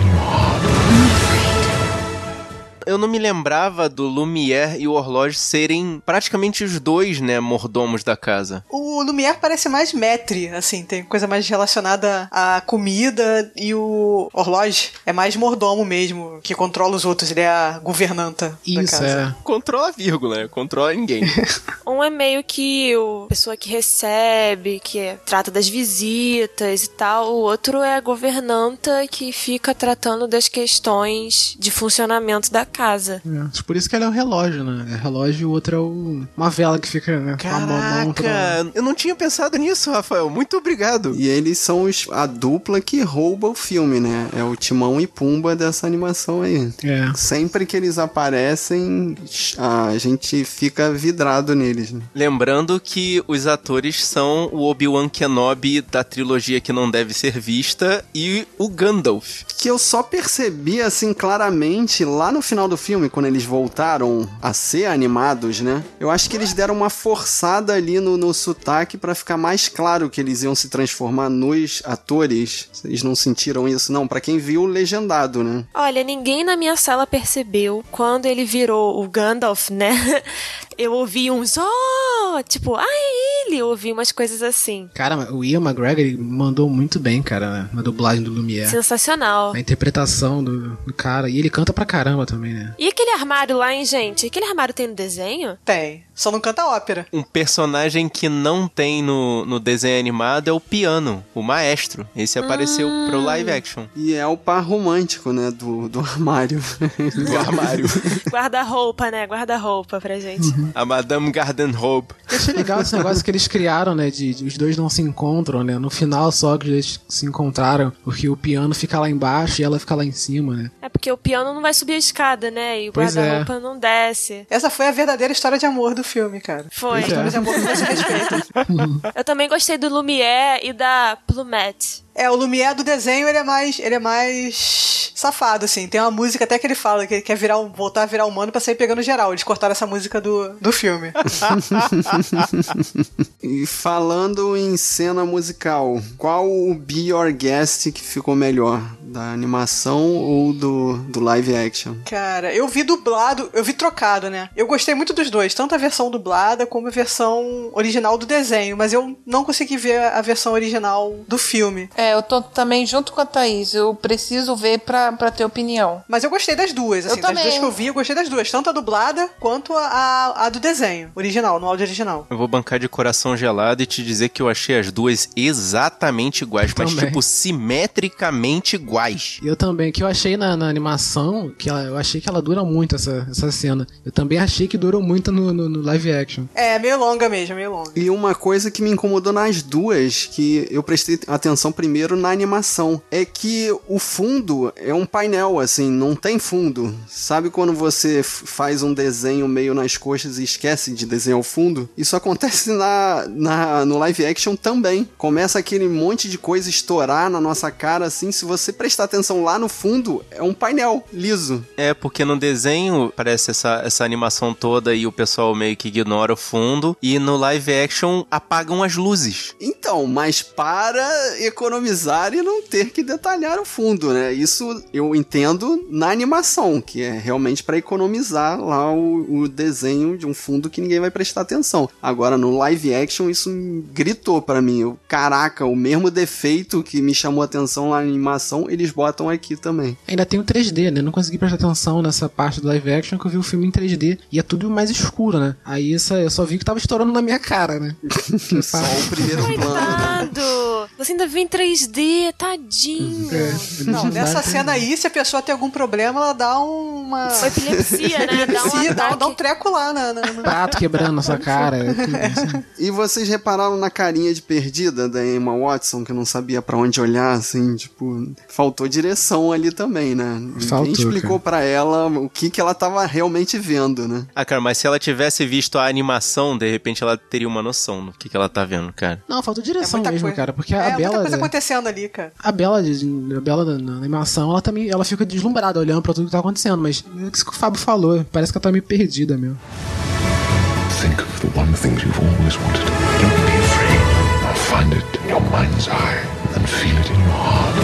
Speaker 1: Eu não me lembrava do Lumière e o Horloge serem praticamente os dois, né, mordomos da casa.
Speaker 4: O Lumière parece mais maître, assim, tem coisa mais relacionada à comida e o Horloge é mais mordomo mesmo, que controla os outros, ele é a governanta da
Speaker 6: Isso,
Speaker 4: casa.
Speaker 6: é.
Speaker 1: Controla a vírgula, né? Controla ninguém.
Speaker 3: Um é meio que o pessoa que recebe, que trata das visitas e tal. O outro é a governanta que fica tratando das questões de funcionamento da casa.
Speaker 6: É, Por isso que ele é o relógio, né? É relógio e o outro é o... uma vela que fica né, com a mão pra...
Speaker 1: Caraca, eu não tinha pensado nisso, Rafael. Muito obrigado.
Speaker 5: E eles são os- a dupla que rouba o filme, né? É o Timão e Pumba dessa animação aí.
Speaker 6: É.
Speaker 5: Sempre que eles aparecem, a gente fica vidrado neles. Né?
Speaker 1: Lembrando que os atores são o Obi-Wan Kenobi da trilogia que não deve ser vista e o Gandalf.
Speaker 5: Que eu só percebi assim claramente lá no final do filme, quando eles voltaram a ser animados, né? Eu acho que eles deram uma forçada ali no, no sotaque pra ficar mais claro que eles iam se transformar nos atores. Vocês não sentiram isso? Não, pra quem viu legendado, né?
Speaker 3: Olha, ninguém na minha sala percebeu quando ele virou o Gandalf, né? Eu ouvi uns, oh, tipo, ah, é ele. Eu ouvi umas coisas assim.
Speaker 6: Cara, o Ian McGregor ele mandou muito bem, cara, né? na dublagem do Lumière.
Speaker 3: Sensacional.
Speaker 6: A interpretação do, do cara. E ele canta pra caramba também, né?
Speaker 3: E aquele armário lá, hein, gente? Aquele armário tem no desenho?
Speaker 4: Tem. Só não canta ópera.
Speaker 1: Um personagem que não tem no, no desenho animado é o piano, o maestro. Esse apareceu pro live action.
Speaker 5: E é o par romântico, né, do, do armário.
Speaker 1: Do armário.
Speaker 3: Guarda-roupa, né? Guarda-roupa pra gente.
Speaker 1: A Madame Gardenrobe.
Speaker 6: Eu achei legal esse negócio que eles criaram, né? De, de os dois não se encontram, né? No final só que eles se encontraram, porque o piano fica lá embaixo e ela fica lá em cima, né?
Speaker 3: É porque o piano não vai subir a escada, né? E o
Speaker 6: Pois é.
Speaker 3: guarda-roupa não desce.
Speaker 4: Essa foi a verdadeira história de amor do filme, cara.
Speaker 3: Foi.
Speaker 6: É.
Speaker 3: Eu também gostei do Lumière e da Plumette.
Speaker 4: É, o Lumière do desenho, ele é mais. Ele é mais safado, assim. Tem uma música até que ele fala que ele quer virar um, voltar a virar humano pra sair pegando geral. Eles cortaram essa música do, do filme.
Speaker 5: E falando em cena musical, qual o Be Your Guest que ficou melhor? Da animação ou do, do live action?
Speaker 4: Cara, eu vi dublado, eu vi trocado, né? Eu gostei muito dos dois, tanto a versão dublada como a versão original do desenho, mas eu não consegui ver a versão original do filme.
Speaker 8: É, eu tô também junto com a Thaís. Eu preciso ver pra, pra ter opinião.
Speaker 4: Mas eu gostei das duas, assim,
Speaker 8: Eu
Speaker 4: das
Speaker 8: também.
Speaker 4: duas que eu vi, eu gostei das duas, tanto a dublada quanto a, a, do desenho, original, no áudio original.
Speaker 1: Eu vou bancar de coração gelado e te dizer que eu achei as duas exatamente iguais, mas
Speaker 6: Também.
Speaker 1: tipo simetricamente iguais.
Speaker 6: Eu também, que eu achei na, na animação, que ela- eu achei que ela dura muito, essa, essa cena. Eu também achei que durou muito no, no- no live action.
Speaker 4: É, meio longa mesmo, meio longa.
Speaker 5: E uma coisa que me incomodou nas duas, que eu prestei atenção primeiro na animação, é que o fundo é um painel, assim, não tem fundo. Sabe quando você faz um desenho meio nas coxas e esquece de desenhar o fundo? Isso acontece na, na, no live action também. Começa aquele monte de coisa estourar na nossa cara, assim, se você prestar atenção lá no fundo, é um painel liso.
Speaker 1: É, porque no desenho parece essa, essa animação toda e o pessoal meio que ignora o fundo. E no live action apagam as luzes.
Speaker 5: Então, mas para economizar e não ter que detalhar o fundo, né? Isso eu entendo na animação, que é realmente para economizar lá o, o desenho de um fundo que ninguém vai prestar atenção. Agora, no live action, isso gritou para mim. Eu, caraca, o mesmo defeito que me chamou a atenção na animação, eles botam aqui também.
Speaker 6: Ainda tem o 3D, né? Não consegui prestar atenção nessa parte do live action que eu vi o filme em 3D e é tudo mais escuro, né? Aí essa, eu só vi que tava estourando na minha cara, né?
Speaker 5: Só o primeiro plano.
Speaker 3: Coitado! Você ainda viu em 3D, tadinho.
Speaker 6: É,
Speaker 4: Não, nessa cena aí, se a pessoa tem algum problema, ela dá uma.
Speaker 3: Foi epilepsia, né? Dá um
Speaker 4: Epilepsia, dá,
Speaker 3: ataque.
Speaker 4: dá um treco lá na. na- na-
Speaker 6: Prato quebrando sua cara. é assim.
Speaker 5: E vocês repararam na carinha de perdida da Emma Watson, que não sabia pra onde olhar, assim, tipo, faltou direção ali também, né?
Speaker 6: Faltou,
Speaker 5: Ninguém explicou pra ela o que que ela tava realmente vendo, né?
Speaker 1: Ah, cara, mas se ela tivesse visto a animação, de repente ela teria uma noção do que, que ela tá vendo, cara.
Speaker 6: Não, faltou
Speaker 4: É
Speaker 6: direção
Speaker 4: muita
Speaker 6: mesmo,
Speaker 4: coisa.
Speaker 6: cara. Porque
Speaker 4: é,
Speaker 6: a
Speaker 4: muita
Speaker 6: Bela.
Speaker 4: coisa acontecendo ali, cara.
Speaker 6: A Bela, a Bela na, na animação, ela também ela fica deslumbrada olhando pra tudo que tá acontecendo, mas é isso que o Fábio falou, parece que ela tá meio perdida mesmo.
Speaker 9: Think of the one thing you've always wanted. Don't be afraid. Now find it in your mind's eye and feel it in your heart.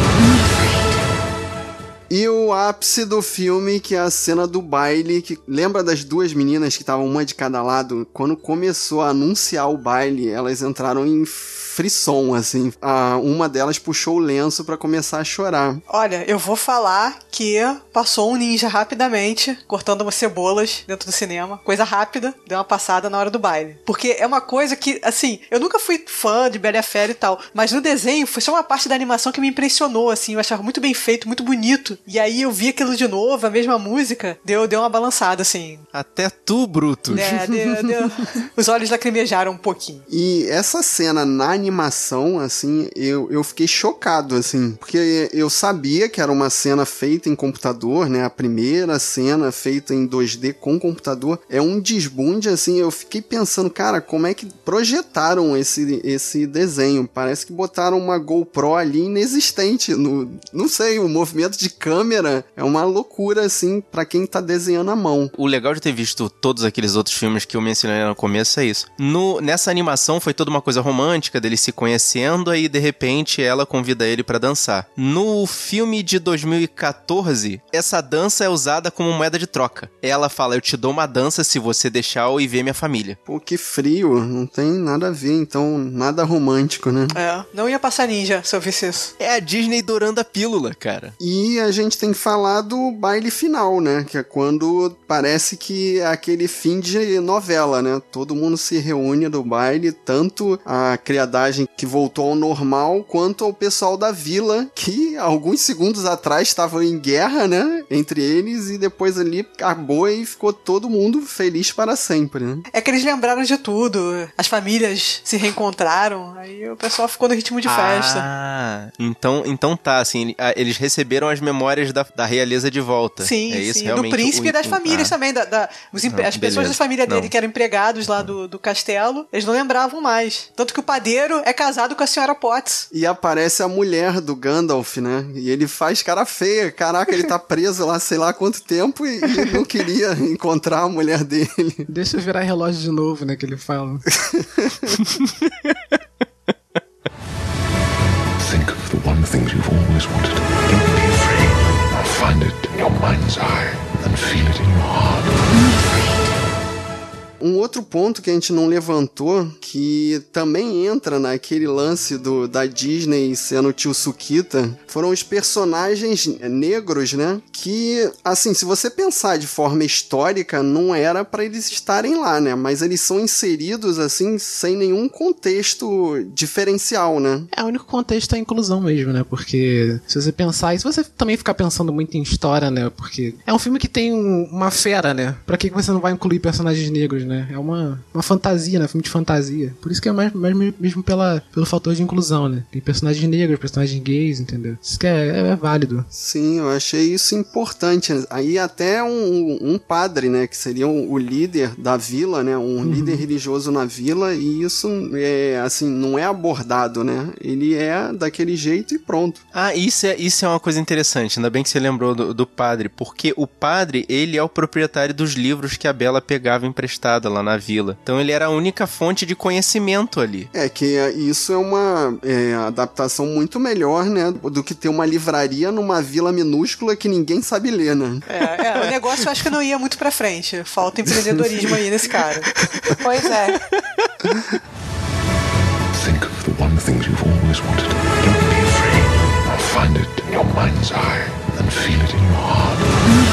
Speaker 5: E o ápice do filme, que é a cena do baile, que lembra das duas meninas que estavam uma de cada lado? Quando começou a anunciar o baile, elas entraram em frisson, assim. A, uma delas puxou o lenço pra começar a chorar.
Speaker 4: Olha, eu vou falar que passou um ninja rapidamente, cortando umas cebolas dentro do cinema. Coisa rápida, deu uma passada na hora do baile. Porque é uma coisa que, assim, eu nunca fui fã de Bela e a Fera e tal, mas no desenho foi só uma parte da animação que me impressionou, assim. Eu achava muito bem feito, muito bonito. E aí eu vi aquilo de novo, a mesma música, deu, deu uma balançada, assim.
Speaker 1: Até tu, Bruto.
Speaker 4: É, deu, deu. Os olhos lacrimejaram um pouquinho.
Speaker 5: E essa cena na animação, assim, eu, eu fiquei chocado, assim, porque eu sabia que era uma cena feita em computador, né? A primeira cena feita em 2D com computador é um desbunde, assim. Eu fiquei pensando, cara, como é que projetaram esse, esse desenho? Parece que botaram uma GoPro ali inexistente. No, não sei, o movimento de câmera é uma loucura, assim, pra quem tá desenhando à mão.
Speaker 1: O legal de ter visto todos aqueles outros filmes que eu mencionei no começo é isso. No, nessa animação foi toda uma coisa romântica, deles eles se conhecendo, aí de repente ela convida ele pra dançar. No filme de 2014, essa dança é usada como moeda de troca. Ela fala: Eu te dou uma dança se você deixar eu ir ver minha família.
Speaker 5: Pô, que frio, não tem nada a ver, então nada romântico, né?
Speaker 4: É, não ia passar ninja se eu visse isso.
Speaker 1: É a Disney dourando a pílula, cara.
Speaker 5: E a gente tem que falar do baile final, né? Que é quando parece que é aquele fim de novela, né? Todo mundo se reúne no baile, tanto a criadagem que voltou ao normal, quanto ao pessoal da vila, que alguns segundos atrás estavam em guerra, né? Entre eles, e depois ali acabou e ficou todo mundo feliz para sempre, né?
Speaker 4: É que eles lembraram de tudo. As famílias se reencontraram, aí o pessoal ficou no ritmo de festa.
Speaker 1: Ah, então, então tá, assim, ele- ah, eles receberam as memórias da, da realeza de volta.
Speaker 4: Sim,
Speaker 1: é isso,
Speaker 4: sim. Do
Speaker 1: realmente,
Speaker 4: príncipe
Speaker 1: o-
Speaker 4: e das
Speaker 1: o-
Speaker 4: famílias
Speaker 1: ah.
Speaker 4: também. Da, da- os
Speaker 1: Não,
Speaker 4: as pessoas
Speaker 1: beleza.
Speaker 4: da família dele
Speaker 1: Não.
Speaker 4: que eram empregados lá do, do castelo, eles não lembravam mais. Tanto que o padeiro é casado com a senhora Potts.
Speaker 5: E aparece a mulher do Gandalf, né? E ele faz cara feia. Caraca, ele tá preso lá sei lá há quanto tempo e, e não queria encontrar a mulher dele.
Speaker 6: Deixa eu virar relógio de novo, né? Que ele fala.
Speaker 9: Think of the one thing you've always wanted. Don't be afraid. Find it in your mind's eye and feel it in your heart.
Speaker 5: Um outro ponto que a gente não levantou, que também entra naquele lance do, da Disney sendo tio Sukita, foram os personagens negros, né? Que, assim, se você pensar de forma histórica, não era pra eles estarem lá, né? Mas eles são inseridos, assim, sem nenhum contexto diferencial, né?
Speaker 6: É, o único contexto é a inclusão mesmo, né? Porque se você pensar, e se você também ficar pensando muito em história, né? Porque é um filme que tem um- uma fera, né? Pra que você não vai incluir personagens negros, né? É uma, uma fantasia, né? Filme de fantasia. Por isso que é mais, mais mesmo pela, pelo fator de inclusão, né? Tem personagens negros, personagens gays, entendeu? Isso que é, é, é válido.
Speaker 5: Sim, eu achei isso importante. Aí até um, um padre, né, que seria o, líder da vila, né, um líder religioso na vila, e isso é assim, não é abordado, né? Ele é daquele jeito e pronto.
Speaker 1: Ah, isso é, isso é uma coisa interessante. Ainda bem que você lembrou do, do padre, porque o padre, ele é o proprietário dos livros que a Bela pegava emprestada lá na vila. Então ele era a única fonte de conhecimento ali.
Speaker 5: É que é, isso é uma é, adaptação muito melhor, né, do que ter uma livraria numa vila minúscula que ninguém sabe ler, né?
Speaker 4: É, é, o negócio eu acho que não ia muito pra frente. Falta empreendedorismo aí nesse cara.
Speaker 8: Pois é.
Speaker 9: Think of the one thing you've always wanted. Don't be afraid. Find it in your mind's eye and feel it in your heart.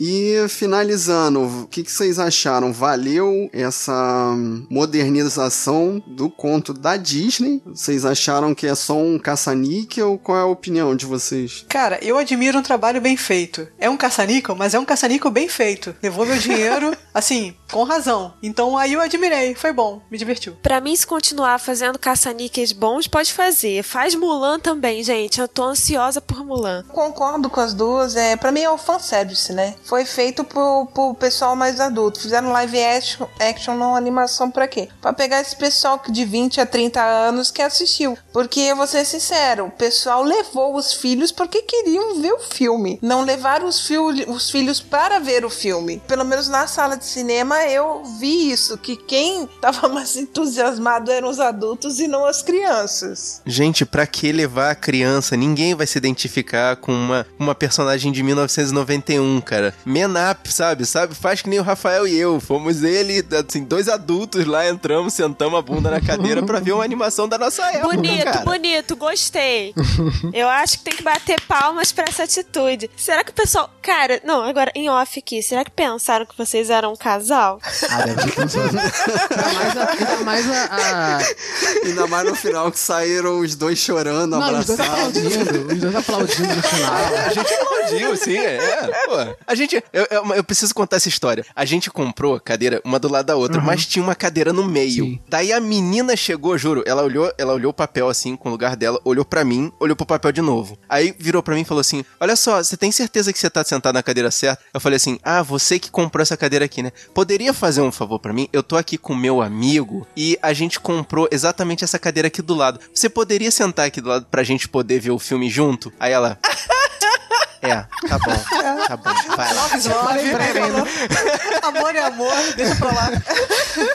Speaker 5: E finalizando, o que, que vocês acharam? Valeu essa modernização do conto da Disney? Vocês acharam que é só um caça-níquel? Qual é a opinião de vocês?
Speaker 4: Cara, eu admiro um trabalho bem feito. É um caça-níquel, mas é um caça-níquel bem feito. Levou meu dinheiro, assim, com razão. Então aí eu admirei, foi bom, me divertiu.
Speaker 3: Pra mim, se continuar fazendo caça-níqueis bons, pode fazer. Faz Mulan também, gente. Eu tô ansiosa por Mulan.
Speaker 8: Concordo com as duas. É, pra mim é o fanservice, né? Foi feito pro, pro pessoal mais adulto. Fizeram live action, action não animação pra quê? Pra pegar esse pessoal de 20 a 30 anos que assistiu. Porque, eu vou ser sincero, o pessoal levou os filhos porque queriam ver o filme. Não levaram os, fil os filhos para ver o filme. Pelo menos na sala de cinema eu vi isso, que quem tava mais entusiasmado eram os adultos e não as crianças.
Speaker 1: Gente, pra que levar a criança? Ninguém vai se identificar com uma, uma personagem de 1991, cara. Man up, sabe? sabe? Faz que nem o Rafael e eu. Fomos ele, assim, dois adultos lá, entramos, sentamos a bunda na cadeira pra ver uma animação da nossa época,
Speaker 3: Bonito,
Speaker 1: cara.
Speaker 3: bonito, gostei. Eu acho que tem que bater palmas pra essa atitude. Será que o pessoal. Cara, não, agora em off aqui, será que pensaram que vocês eram um casal?
Speaker 6: Ah, deve ter pensado. ainda mais a. Ainda mais a, a-
Speaker 5: Ainda mais no final que saíram os dois chorando,
Speaker 6: Não, os dois
Speaker 5: abraçados.
Speaker 6: aplaudindo. Os dois aplaudindo no final.
Speaker 1: A gente aplaudiu, sim, é. Pô. A gente. Eu, eu, eu preciso contar essa história. A gente comprou cadeira uma do lado da outra, mas tinha uma cadeira no meio.
Speaker 6: Sim.
Speaker 1: Daí a menina chegou, juro, ela olhou, ela olhou o papel assim, com o lugar dela, olhou pra mim, olhou pro papel de novo. Aí virou pra mim e falou assim: Olha só, você tem certeza que você tá sentado na cadeira certa? Eu falei assim: Ah, você que comprou essa cadeira aqui, né? Poderia fazer um favor pra mim? Eu tô aqui com meu amigo e a gente comprou exatamente essa cadeira aqui do lado. Você poderia sentar aqui do lado pra gente poder ver o filme junto? Aí ela. É, tá bom. Tá bom. Vai lá.
Speaker 4: Love is love. falou, amor é amor, deixa pra lá.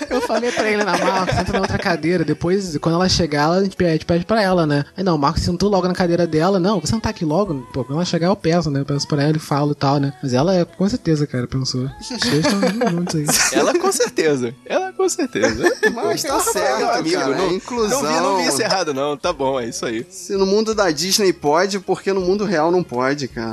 Speaker 6: Eu falei pra ele na Marcos, senta na outra cadeira. Depois, quando ela chegar, a gente pede, pede pra ela, né? Aí não, o Marcos sentou logo na cadeira dela. Não, você não tá aqui logo? Pô, quando ela chegar, eu peço, né? Eu peço pra ela e falo e tal, né? Mas ela, com certeza, cara, pensou. Vocês estão juntos aí.
Speaker 1: Ela com certeza. Ela com certeza.
Speaker 5: Mas tá
Speaker 1: é
Speaker 5: certo,
Speaker 1: amigo,
Speaker 5: cara.
Speaker 1: não,
Speaker 5: é inclusão.
Speaker 1: Não vi, não vi isso errado, não. Tá bom, é isso aí.
Speaker 5: Se no mundo da Disney pode, porque no mundo real não pode, cara.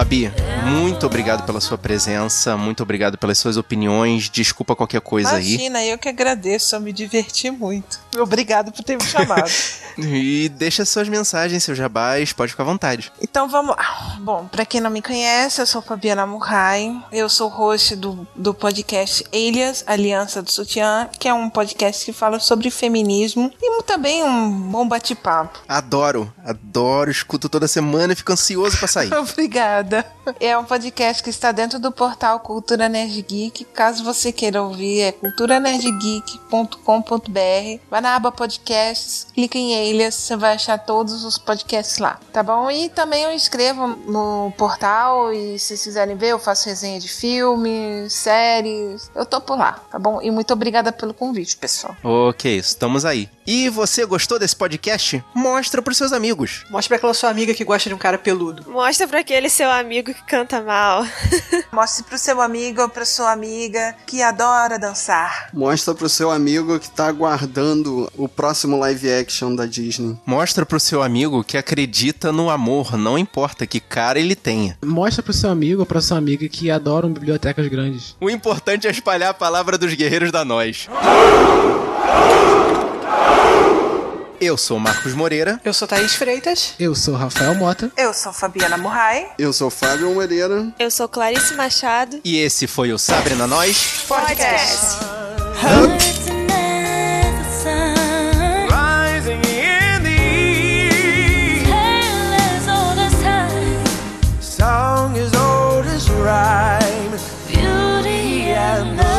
Speaker 1: Fabi, muito obrigado pela sua presença, muito obrigado pelas suas opiniões. Desculpa qualquer coisa aí.
Speaker 8: Imagina, eu que agradeço, eu me diverti muito. Obrigado por ter me chamado.
Speaker 1: E deixa suas mensagens, seus jabás, pode ficar à vontade.
Speaker 8: Então vamos lá. Bom, pra quem não me conhece, eu sou Fabiana Murray. Eu sou host do, do podcast Elias, Aliança do Sutiã, que é um podcast que fala sobre feminismo e também um bom bate-papo.
Speaker 1: Adoro, adoro, escuto toda semana e fico ansioso pra sair.
Speaker 8: Obrigada. Obrigada. É um podcast que está dentro do portal Cultura Nerd Geek. Caso você queira ouvir, é culturanerdgeek.com.br. Vai na aba podcasts, clica em Elias, você vai achar todos os podcasts lá, tá bom? E também eu escrevo no portal e se vocês quiserem ver, eu faço resenha de filmes, séries. Eu tô por lá, tá bom? E muito obrigada pelo convite, pessoal.
Speaker 1: Ok, estamos aí. E você gostou desse podcast? Mostra pros seus amigos.
Speaker 4: Mostra pra aquela sua amiga que gosta de um cara peludo.
Speaker 3: Mostra pra aquele seu amigo que canta mal.
Speaker 8: Mostre pro seu amigo ou pra sua amiga que adora dançar.
Speaker 5: Mostra pro seu amigo que tá aguardando o próximo live action da Disney.
Speaker 1: Mostra pro seu amigo que acredita no amor, não importa que cara ele tenha.
Speaker 6: Mostra pro seu amigo ou pra sua amiga que adoram bibliotecas grandes.
Speaker 1: O importante é espalhar a palavra dos guerreiros da nós. Eu sou Marcos Moreira.
Speaker 4: Eu sou Thaís Freitas.
Speaker 6: Eu sou Rafael Mota.
Speaker 8: Eu sou Fabiana Murray.
Speaker 5: Eu sou Fábio Moreira.
Speaker 3: Eu sou Clarice Machado.
Speaker 1: E esse foi o Sabre na Nós.
Speaker 8: Podcast.
Speaker 10: Rising in the east. Song as old as rhyme. Beauty and the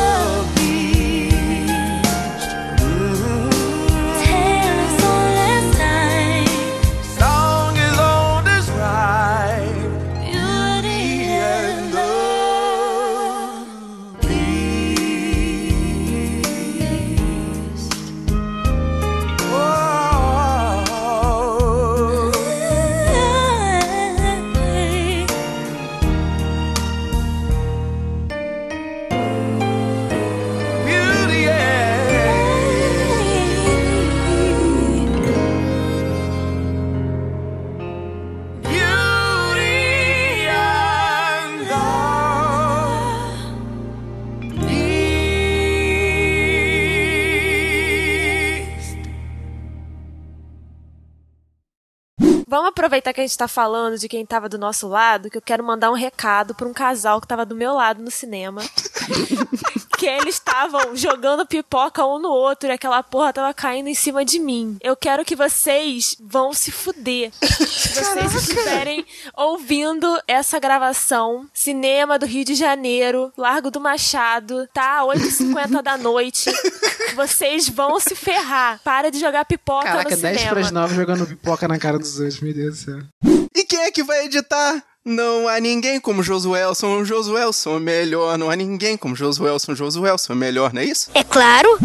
Speaker 3: aproveitar que a gente tá falando de quem tava do nosso lado, que eu quero mandar um recado pra um casal que tava do meu lado no cinema. que eles estavam jogando pipoca um no outro e aquela porra tava caindo em cima de mim. Eu quero que vocês vão se fuder. Se vocês estiverem ouvindo essa gravação, cinema do Rio de Janeiro, Largo do Machado, tá? 8h50 da noite. Vocês vão se ferrar. Para de jogar pipoca
Speaker 6: Caraca,
Speaker 3: no
Speaker 6: 10
Speaker 3: cinema.
Speaker 6: pras 9 jogando pipoca na cara dos outros, meu Deus do céu.
Speaker 1: E quem é que vai editar? Não há ninguém como Josuelson. Josuelson melhor. Não há ninguém como Josuelson. Josuelson melhor, não é isso?
Speaker 11: É claro.